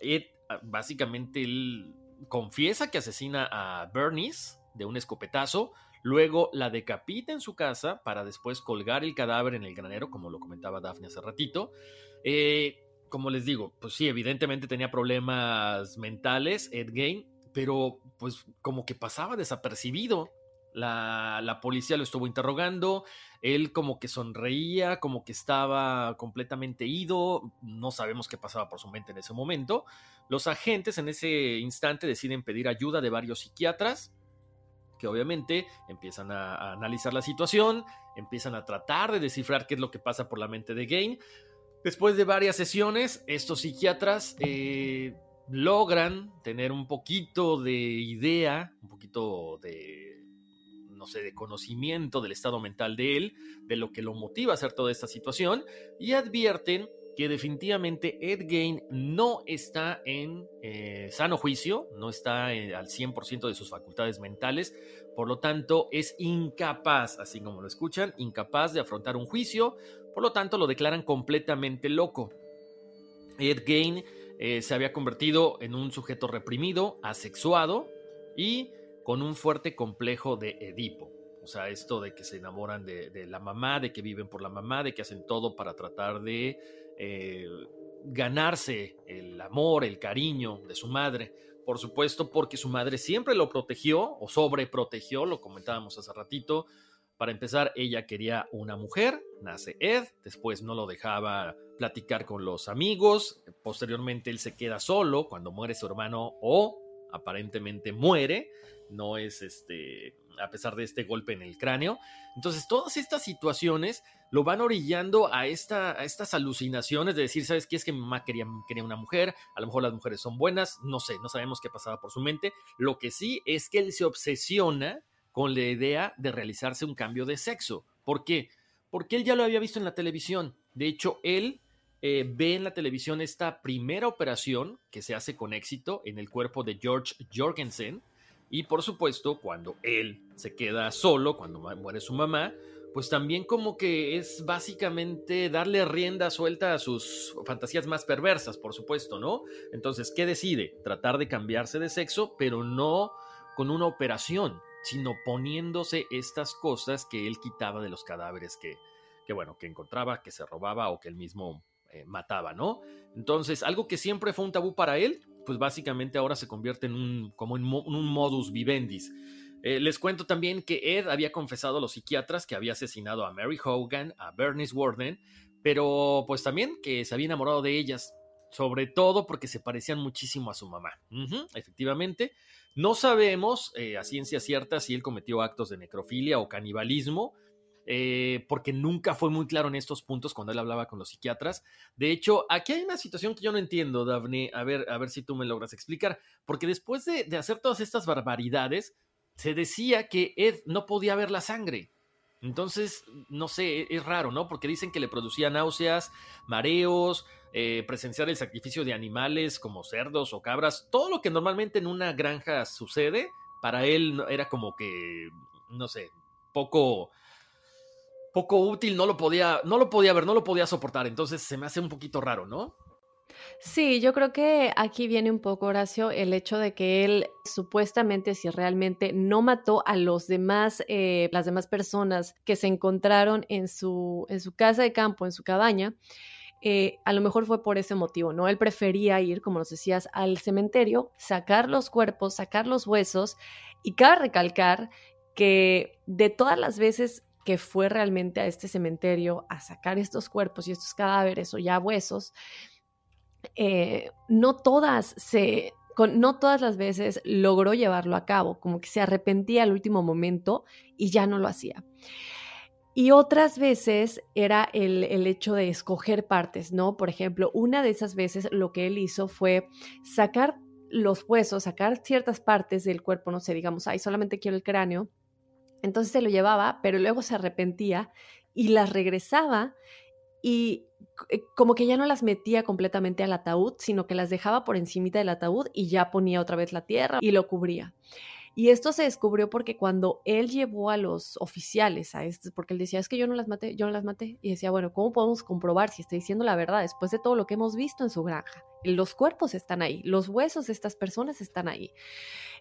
Ed ah, básicamente él confiesa que asesina a Bernice de un escopetazo, luego la decapita en su casa para después colgar el cadáver en el granero, como lo comentaba Daphne hace ratito. Eh, como les digo, pues sí, evidentemente tenía problemas mentales, Ed Gain, pero pues como que pasaba desapercibido. La, policía lo estuvo interrogando, él como que sonreía, como que estaba completamente ido, no sabemos qué pasaba por su mente en ese momento. Los agentes en ese instante deciden pedir ayuda de varios psiquiatras, que obviamente empiezan a, analizar la situación, empiezan a tratar de descifrar qué es lo que pasa por la mente de Gain. Después de varias sesiones, estos psiquiatras eh, logran tener un poquito de idea, un poquito de, no sé, de conocimiento del estado mental de él, de lo que lo motiva a hacer toda esta situación, y advierten que definitivamente Ed Gain no está en eh, sano juicio, no está eh, al 100% de sus facultades mentales, por lo tanto es incapaz, así como lo escuchan, incapaz de afrontar un juicio, por lo tanto lo declaran completamente loco. Ed Gain eh, se había convertido en un sujeto reprimido, asexuado y con un fuerte complejo de Edipo. sea, esto de que se enamoran de, la mamá, de que viven por la mamá, de que hacen todo para tratar de eh, ganarse el amor, el cariño de su madre. Por supuesto, porque su madre siempre lo protegió o sobreprotegió, lo comentábamos hace ratito. Para empezar, ella quería una mujer, nace Ed, después no lo dejaba platicar con los amigos, posteriormente él se queda solo cuando muere su hermano o aparentemente muere, no es este, a pesar de este golpe en el cráneo. Entonces, todas estas situaciones lo van orillando a, esta, a estas alucinaciones de decir, ¿sabes qué? Es que mi mamá quería, quería una mujer, a lo mejor las mujeres son buenas, no sé, no sabemos qué pasaba por su mente. Lo que sí es que él se obsesiona con la idea de realizarse un cambio de sexo. ¿Por qué? Porque él ya lo había visto en la televisión. De hecho, él eh, ve en la televisión esta primera operación que se hace con éxito en el cuerpo de George Jorgensen. Y por supuesto, cuando él se queda solo, cuando muere su mamá, pues también como que es básicamente darle rienda suelta a sus fantasías más perversas, por supuesto, ¿no? Entonces, ¿qué decide? Tratar de cambiarse de sexo, pero no con una operación, sino poniéndose estas cosas que él quitaba de los cadáveres que, que bueno, que encontraba, que se robaba o que él mismo eh, mataba, ¿no? Entonces, algo que siempre fue un tabú para él, pues básicamente ahora se convierte en un, como en un modus vivendis. Eh, les cuento también que Ed había confesado a los psiquiatras que había asesinado a Mary Hogan, a Bernice Warden, pero pues también que se había enamorado de ellas, sobre todo porque se parecían muchísimo a su mamá. efectivamente, no sabemos eh, a ciencia cierta si él cometió actos de necrofilia o canibalismo, eh, porque nunca fue muy claro en estos puntos cuando él hablaba con los psiquiatras. De hecho, aquí hay una situación que yo no entiendo, Daphne, a ver, a ver si tú me logras explicar, porque después de, hacer todas estas barbaridades, se decía que Ed no podía ver la sangre. Entonces, no sé, es raro, ¿no? Porque dicen que le producía náuseas, mareos, eh, presenciar el sacrificio de animales como cerdos o cabras, todo lo que normalmente en una granja sucede, para él era como que, no sé, poco, poco útil, no lo podía, no lo podía ver, no lo podía soportar. Entonces se me hace un poquito raro, ¿no? Sí, yo creo que aquí viene un poco, Horacio, el hecho de que él supuestamente, si realmente no mató a los demás, eh, las demás personas que se encontraron en su, en su casa de campo, en su cabaña, eh, a lo mejor fue por ese motivo, ¿no? Él prefería ir, como nos decías, al cementerio, sacar los cuerpos, sacar los huesos, y cabe recalcar que de todas las veces que fue realmente a este cementerio a sacar estos cuerpos y estos cadáveres o ya huesos, eh, no todas se, no todas las veces logró llevarlo a cabo, como que se arrepentía al último momento y ya no lo hacía. Y otras veces era el, el, hecho de escoger partes, ¿no? Por ejemplo, una de esas veces lo que él hizo fue sacar los huesos, sacar ciertas partes del cuerpo, no sé, digamos, ay, solamente quiero el cráneo, entonces se lo llevaba, pero luego se arrepentía y las regresaba y como que ya no las metía completamente al ataúd, sino que las dejaba por encimita del ataúd y ya ponía otra vez la tierra y lo cubría. Y esto se descubrió porque cuando él llevó a los oficiales a este, porque él decía, es que yo no las maté, yo no las maté, y decía, bueno, ¿cómo podemos comprobar si está diciendo la verdad después de todo lo que hemos visto en su granja? Los cuerpos están ahí, los huesos de estas personas están ahí.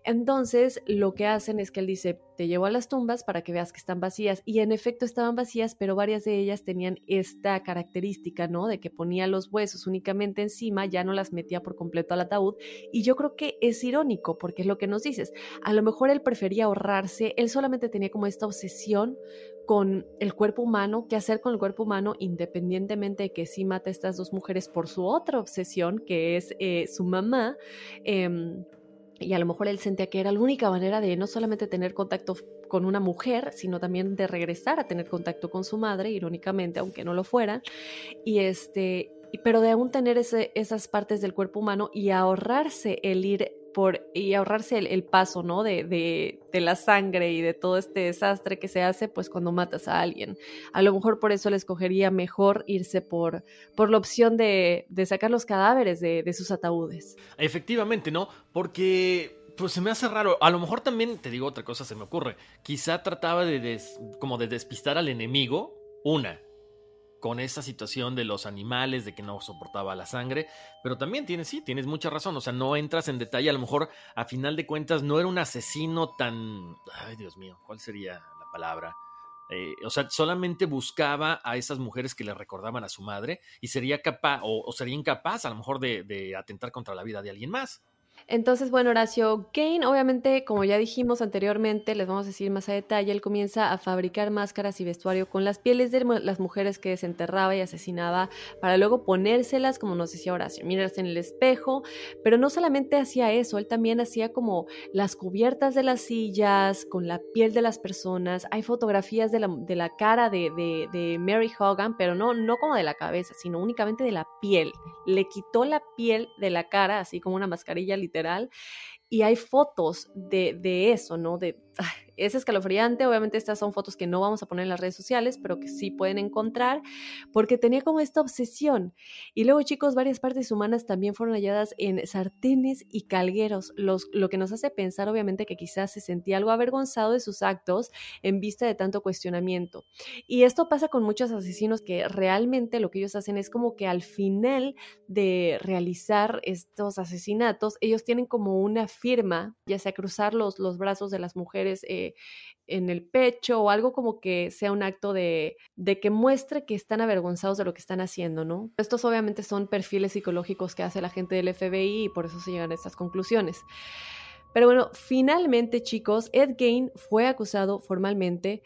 Entonces, lo que hacen es que él dice, te llevo a las tumbas para que veas que están vacías. Y en efecto estaban vacías, pero varias de ellas tenían esta característica, ¿no? De que ponía los huesos únicamente encima, ya no las metía por completo al ataúd. Y yo creo que es irónico, porque es lo que nos dices. A lo mejor él prefería ahorrarse, él solamente tenía como esta obsesión con el cuerpo humano, qué hacer con el cuerpo humano, independientemente de que sí mata a estas dos mujeres por su otra obsesión, que es eh, su mamá. Em, y a lo mejor él sentía que era la única manera de no solamente tener contacto con una mujer, sino también de regresar a tener contacto con su madre, irónicamente, aunque no lo fuera, y este, pero de aún tener esas partes del cuerpo humano y ahorrarse el ir y ahorrarse el, paso, ¿no? De, de, la sangre y de todo este desastre que se hace, pues cuando matas a alguien. A lo mejor por eso le escogería mejor irse por, por la opción de, de sacar los cadáveres de, sus ataúdes. Efectivamente, ¿no? Porque pues se me hace raro. A lo mejor también, te digo otra cosa, se me ocurre. Quizá trataba de como de despistar al enemigo. Una, con esa situación de los animales, de que no soportaba la sangre, pero también tienes, sí, tienes mucha razón, o sea, no entras en detalle, a lo mejor a final de cuentas no era un asesino tan, ay Dios mío, ¿cuál sería la la palabra. Eh, o sea, solamente buscaba a esas mujeres que le recordaban a su madre y sería capaz o, sería incapaz a lo mejor de atentar contra la vida de alguien más. Entonces, bueno, Horacio Kane, obviamente, como ya dijimos anteriormente, les vamos a decir más a detalle, él comienza a fabricar máscaras y vestuario con las pieles de las mujeres que desenterraba y asesinaba para luego ponérselas, como nos decía Horacio, mirarse en el espejo, pero no solamente hacía eso, él también hacía como las cubiertas de las sillas, con la piel de las personas, hay fotografías de la, de la cara de, de, de Mary Hogan, pero no, no como de la cabeza, sino únicamente de la piel, le quitó la piel de la cara, así como una mascarilla literal, y hay fotos de, de eso, ¿no? De, es escalofriante, obviamente estas son fotos que no vamos a poner en las redes sociales, pero que sí pueden encontrar, porque tenía como esta obsesión. Y luego, chicos, varias partes humanas también fueron halladas en sartenes y calgueros, lo que nos hace pensar, obviamente, que quizás se sentía algo avergonzado de sus actos en vista de tanto cuestionamiento. Y esto pasa con muchos asesinos que realmente lo que ellos hacen es como que al final de realizar estos asesinatos, ellos tienen como una firma, ya sea cruzar los, los brazos de las mujeres, eh, en el pecho o algo como que sea un acto de, de que muestre que están avergonzados de lo que están haciendo, ¿no? Estos obviamente son perfiles psicológicos que hace la gente del FBI y por eso se llegan a estas conclusiones. Pero bueno, finalmente chicos, Ed Gain fue acusado formalmente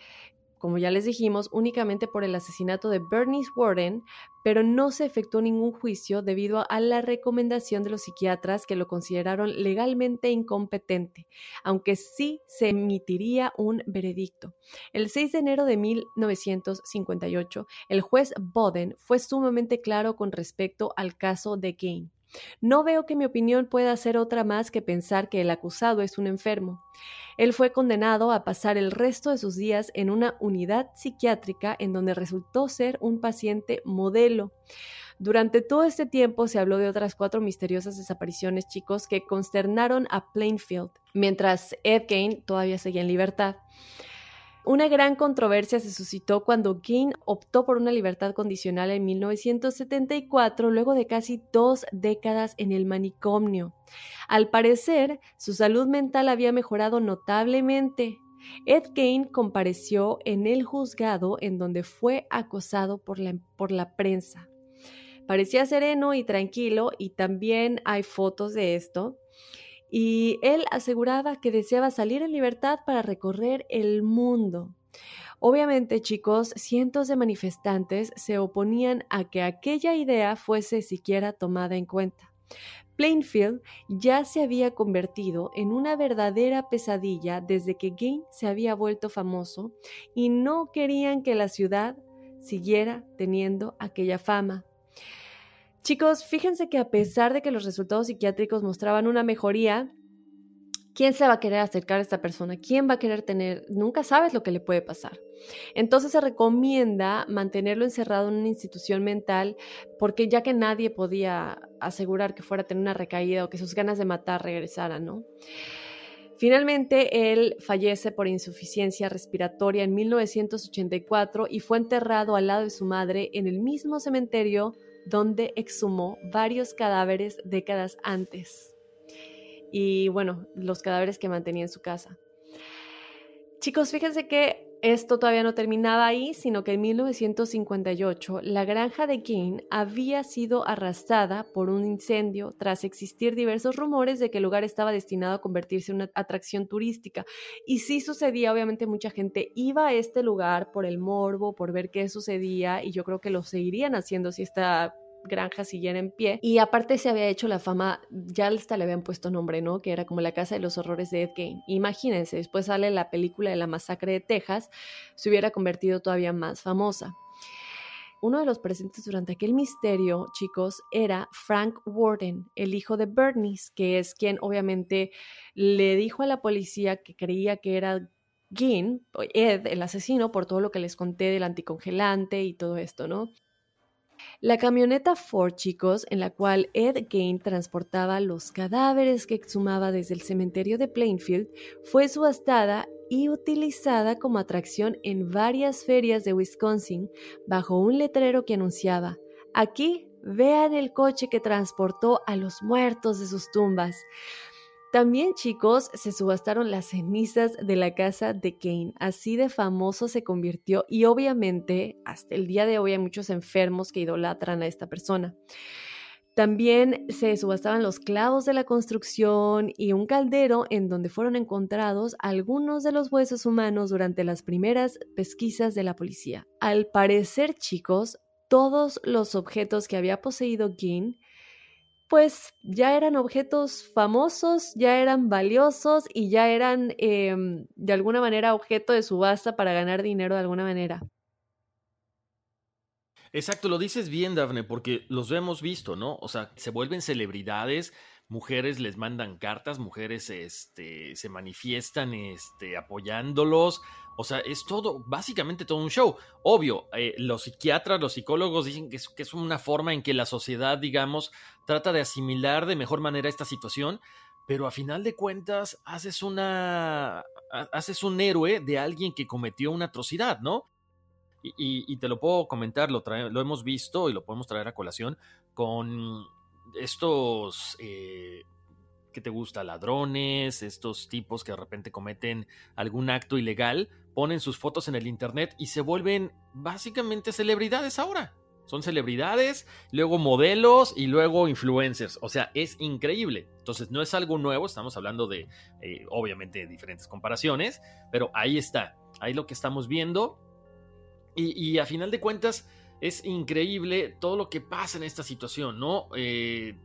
como ya les dijimos, únicamente por el asesinato de Bernice Warden, pero no se efectuó ningún juicio debido a la recomendación de los psiquiatras que lo consideraron legalmente incompetente, aunque sí se emitiría un veredicto. El 6 de enero de 1958, el juez Boden fue sumamente claro con respecto al caso de Gain. No veo que mi opinión pueda ser otra más que pensar que el acusado es un enfermo. Él fue condenado a pasar el resto de sus días en una unidad psiquiátrica en donde resultó ser un paciente modelo. Durante todo este tiempo se habló de otras cuatro misteriosas desapariciones, chicos, que consternaron a Plainfield, mientras Ed Gain todavía seguía en libertad. Una gran controversia se suscitó cuando Gain optó por una libertad condicional en 1974, luego de casi dos décadas en el manicomio. Al parecer, su salud mental había mejorado notablemente. Ed Gain compareció en el juzgado en donde fue acosado por la, por la prensa. Parecía sereno y tranquilo y también hay fotos de esto y él aseguraba que deseaba salir en libertad para recorrer el mundo. Obviamente, chicos, cientos de manifestantes se oponían a que aquella idea fuese siquiera tomada en cuenta. Plainfield ya se había convertido en una verdadera pesadilla desde que Gain se había vuelto famoso y no querían que la ciudad siguiera teniendo aquella fama. Chicos, fíjense que a pesar de que los resultados psiquiátricos mostraban una mejoría, ¿quién se va a querer acercar a esta persona? ¿Quién va a querer tener? Nunca sabes lo que le puede pasar. Entonces se recomienda mantenerlo encerrado en una institución mental porque ya que nadie podía asegurar que fuera a tener una recaída o que sus ganas de matar regresaran, ¿no? Finalmente, él fallece por insuficiencia respiratoria en 1984 y fue enterrado al lado de su madre en el mismo cementerio donde exhumó varios cadáveres décadas antes. Y bueno, los cadáveres que mantenía en su casa. Chicos, fíjense que esto todavía no terminaba ahí, sino que en 1958 la granja de King había sido arrastrada por un incendio tras existir diversos rumores de que el lugar estaba destinado a convertirse en una atracción turística. Y sí sucedía, obviamente mucha gente iba a este lugar por el morbo, por ver qué sucedía, y yo creo que lo seguirían haciendo si esta granja siguiera en pie. Y aparte se había hecho la fama, ya hasta le habían puesto nombre, ¿no? Que era como la casa de los horrores de Ed Gein. Imagínense, después sale la película de la masacre de Texas, se hubiera convertido todavía más famosa. Uno de los presentes durante aquel misterio, chicos, era Frank Warden, el hijo de Bernice, que es quien obviamente le dijo a la policía que creía que era Gin, Ed, el asesino, por todo lo que les conté del anticongelante y todo esto, ¿no? La camioneta Ford, chicos, en la cual Ed Gain transportaba los cadáveres que exhumaba desde el cementerio de Plainfield, fue subastada y utilizada como atracción en varias ferias de Wisconsin bajo un letrero que anunciaba, aquí vean el coche que transportó a los muertos de sus tumbas. También, chicos, se subastaron las cenizas de la casa de Kane. Así de famoso se convirtió y obviamente hasta el día de hoy hay muchos enfermos que idolatran a esta persona. También se subastaban los clavos de la construcción y un caldero en donde fueron encontrados algunos de los huesos humanos durante las primeras pesquisas de la policía. Al parecer, chicos, todos los objetos que había poseído Gin pues ya eran objetos famosos, ya eran valiosos y ya eran em, de alguna manera objeto de subasta para ganar dinero de alguna manera. Exacto, lo dices bien, Dafne, porque los hemos visto, ¿no? O sea, se vuelven celebridades, mujeres les mandan cartas, mujeres este, se manifiestan este, apoyándolos, o sea, es todo, básicamente todo un show. Obvio, eh, los psiquiatras, los psicólogos dicen que es, una forma en que la sociedad, digamos, trata de asimilar de mejor manera esta situación, pero a final de cuentas haces una, haces un héroe de alguien que cometió una atrocidad, ¿no? Y, te lo puedo comentar, lo, lo hemos visto y lo podemos traer a colación con estos eh, ¿qué te gusta? Ladrones, estos tipos que de repente cometen algún acto ilegal, ponen sus fotos en el internet y se vuelven básicamente celebridades ahora. Son celebridades, luego modelos y luego influencers. O sea, es increíble. Entonces no es algo nuevo, estamos hablando de, eh, obviamente, diferentes comparaciones, pero ahí está, ahí lo que estamos viendo. Y, a final de cuentas, es increíble todo lo que pasa en esta situación, ¿no? Eh,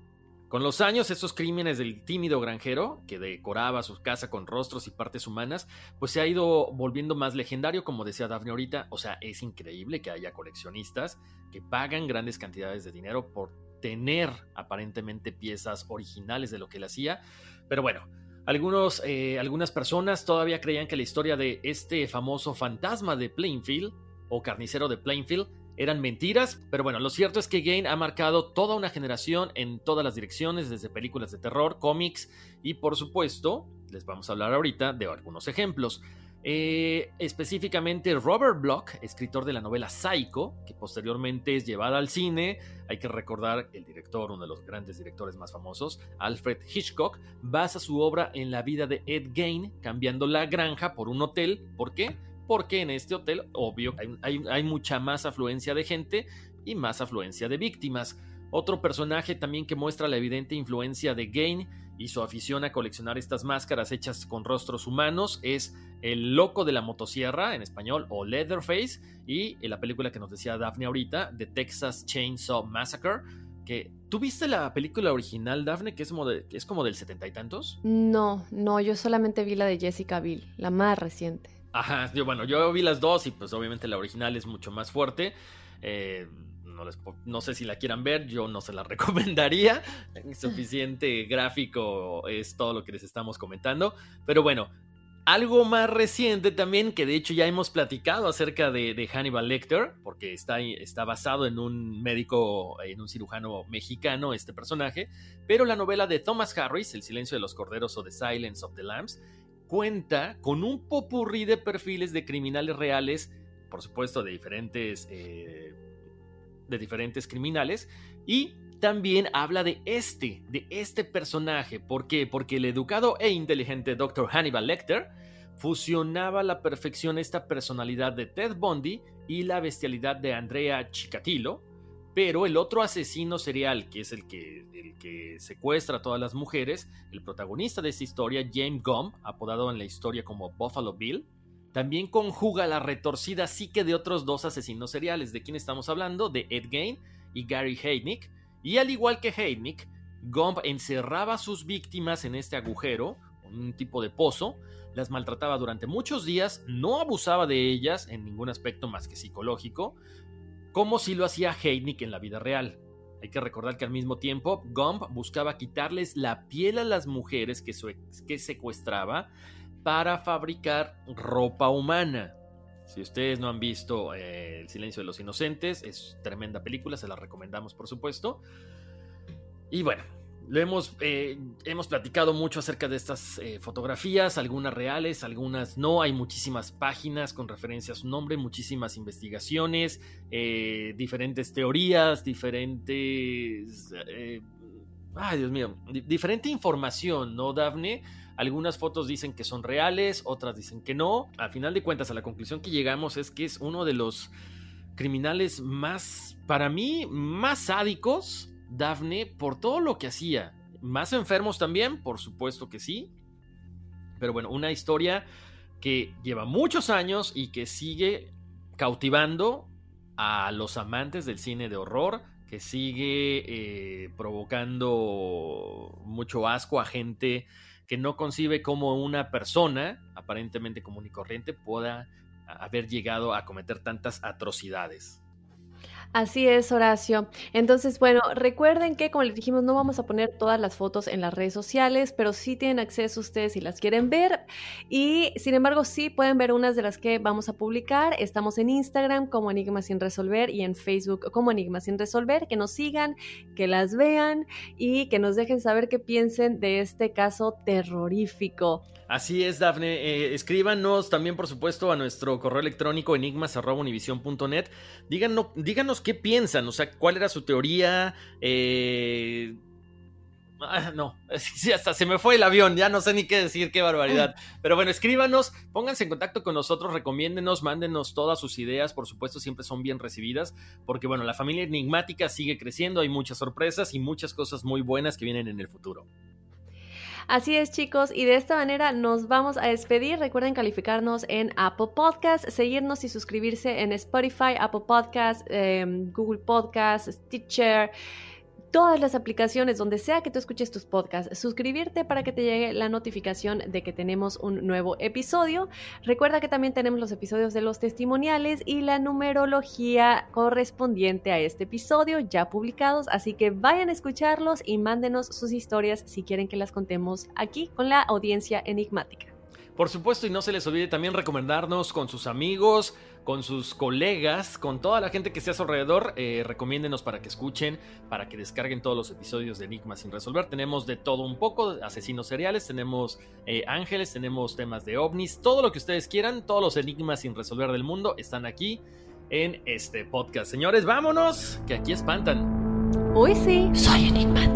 con los años, estos crímenes del tímido granjero, que decoraba su casa con rostros y partes humanas, pues se ha ido volviendo más legendario, como decía Daphne ahorita. O sea, es increíble que haya coleccionistas que pagan grandes cantidades de dinero por tener aparentemente piezas originales de lo que él hacía. Pero bueno, algunos, eh, algunas personas todavía creían que la historia de este famoso fantasma de Plainfield, o carnicero de Plainfield, eran mentiras, pero bueno, lo cierto es que Gain ha marcado toda una generación en todas las direcciones, desde películas de terror, cómics y por supuesto, les vamos a hablar ahorita de algunos ejemplos. Eh, específicamente Robert Bloch, escritor de la novela Psycho, que posteriormente es llevada al cine. Hay que recordar el director, uno de los grandes directores más famosos, Alfred Hitchcock, basa su obra en la vida de Ed Gain, cambiando la granja por un hotel. ¿Por qué? Porque en este hotel, obvio, hay, mucha más afluencia de gente y más afluencia de víctimas. Otro personaje también que muestra la evidente influencia de Gain y su afición a coleccionar estas máscaras hechas con rostros humanos es El Loco de la Motosierra, en español, o Leatherface, y en la película que nos decía Daphne ahorita, The Texas Chainsaw Massacre, que ¿Tú viste la película original, Daphne, que es como, que es como del setenta y tantos? No, no, yo solamente vi la de Jessica Biel, la más reciente. Ajá, yo, bueno, yo vi las dos y pues obviamente la original es mucho más fuerte. Eh, no, sé si la quieran ver, yo no se la recomendaría. Suficiente gráfico es todo lo que les estamos comentando. Pero bueno, algo más reciente también, que de hecho ya hemos platicado acerca de, Hannibal Lecter, porque está, está basado en un médico, en un cirujano mexicano, este personaje. Pero la novela de Thomas Harris, El silencio de los corderos o The Silence of the Lambs, cuenta con un popurrí de perfiles de criminales reales, por supuesto de diferentes, eh, de diferentes criminales, y también habla de este, de este personaje. ¿Por qué? Porque el educado e inteligente Dr. Hannibal Lecter fusionaba a la perfección esta personalidad de Ted Bundy y la bestialidad de Andrea Chikatilo, pero el otro asesino serial, que es el que, el que secuestra a todas las mujeres, el protagonista de esta historia, James Gump, apodado en la historia como Buffalo Bill, también conjuga la retorcida psique de otros dos asesinos seriales. ¿De quién estamos hablando? De Ed Gein y Gary Heidnick. Y al igual que Heidnick, Gump encerraba a sus víctimas en este agujero, un tipo de pozo, las maltrataba durante muchos días, no abusaba de ellas en ningún aspecto más que psicológico, como si lo hacía Heidnik en la vida real. Hay que recordar que al mismo tiempo, Gump buscaba quitarles la piel a las mujeres que, que secuestraba para fabricar ropa humana. Si ustedes no han visto eh, El silencio de los inocentes, es tremenda película, se la recomendamos por supuesto. Y bueno, lo hemos, eh, hemos platicado mucho acerca de estas eh, fotografías, algunas reales, algunas no. Hay muchísimas páginas con referencia a su nombre, muchísimas investigaciones, eh, diferentes teorías, diferentes ay Dios mío, diferente información, ¿no, Daphne? Algunas fotos dicen que son reales, otras dicen que no. Al final de cuentas, a la conclusión que llegamos es que es uno de los criminales más, para mí, más sádicos, Daphne, por todo lo que hacía. Más enfermos también, por supuesto que sí. Pero bueno, una historia que lleva muchos años y que sigue cautivando a los amantes del cine de horror, que sigue eh, provocando mucho asco a gente que no concibe cómo una persona, aparentemente común y corriente, pueda haber llegado a cometer tantas atrocidades. Así es, Horacio. Entonces, bueno, recuerden que, como les dijimos, no vamos a poner todas las fotos en las redes sociales, pero sí tienen acceso ustedes si las quieren ver. Y, sin embargo, sí pueden ver unas de las que vamos a publicar. Estamos en Instagram como Enigma sin resolver y en Facebook como Enigma sin resolver. Que nos sigan, que las vean y que nos dejen saber qué piensen de este caso terrorífico. Así es, Dafne. Eh, escríbanos también, por supuesto, a nuestro correo electrónico enigmas.univision.net. Díganos, díganos qué piensan, o sea, cuál era su teoría. Eh... Ah, no, hasta se me fue el avión, ya no sé ni qué decir, qué barbaridad. Pero bueno, escríbanos, pónganse en contacto con nosotros, recomiéndenos, mándenos todas sus ideas, por supuesto, siempre son bien recibidas, porque bueno, la familia enigmática sigue creciendo, hay muchas sorpresas y muchas cosas muy buenas que vienen en el futuro. Así es, chicos, y de esta manera nos vamos a despedir. Recuerden calificarnos en Apple Podcast, seguirnos y suscribirse en Spotify, Apple Podcast, em, Google Podcast, Stitcher todas las aplicaciones donde sea que tú escuches tus podcasts, suscribirte para que te llegue la notificación de que tenemos un nuevo episodio. Recuerda que también tenemos los episodios de los testimoniales y la numerología correspondiente a este episodio ya publicados, así que vayan a escucharlos y mándenos sus historias si quieren que las contemos aquí con la audiencia enigmática. Por supuesto, y no se les olvide también recomendarnos con sus amigos, con sus colegas, con toda la gente que esté a su alrededor. Eh, recomiéndenos para que escuchen, para que descarguen todos los episodios de Enigma sin resolver. Tenemos de todo un poco, asesinos seriales, tenemos eh, ángeles, tenemos temas de ovnis, todo lo que ustedes quieran, todos los enigmas sin resolver del mundo están aquí en este podcast. Señores, vámonos, que aquí espantan. Uy, sí. Soy enigmático.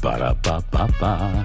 Para pa pa pa.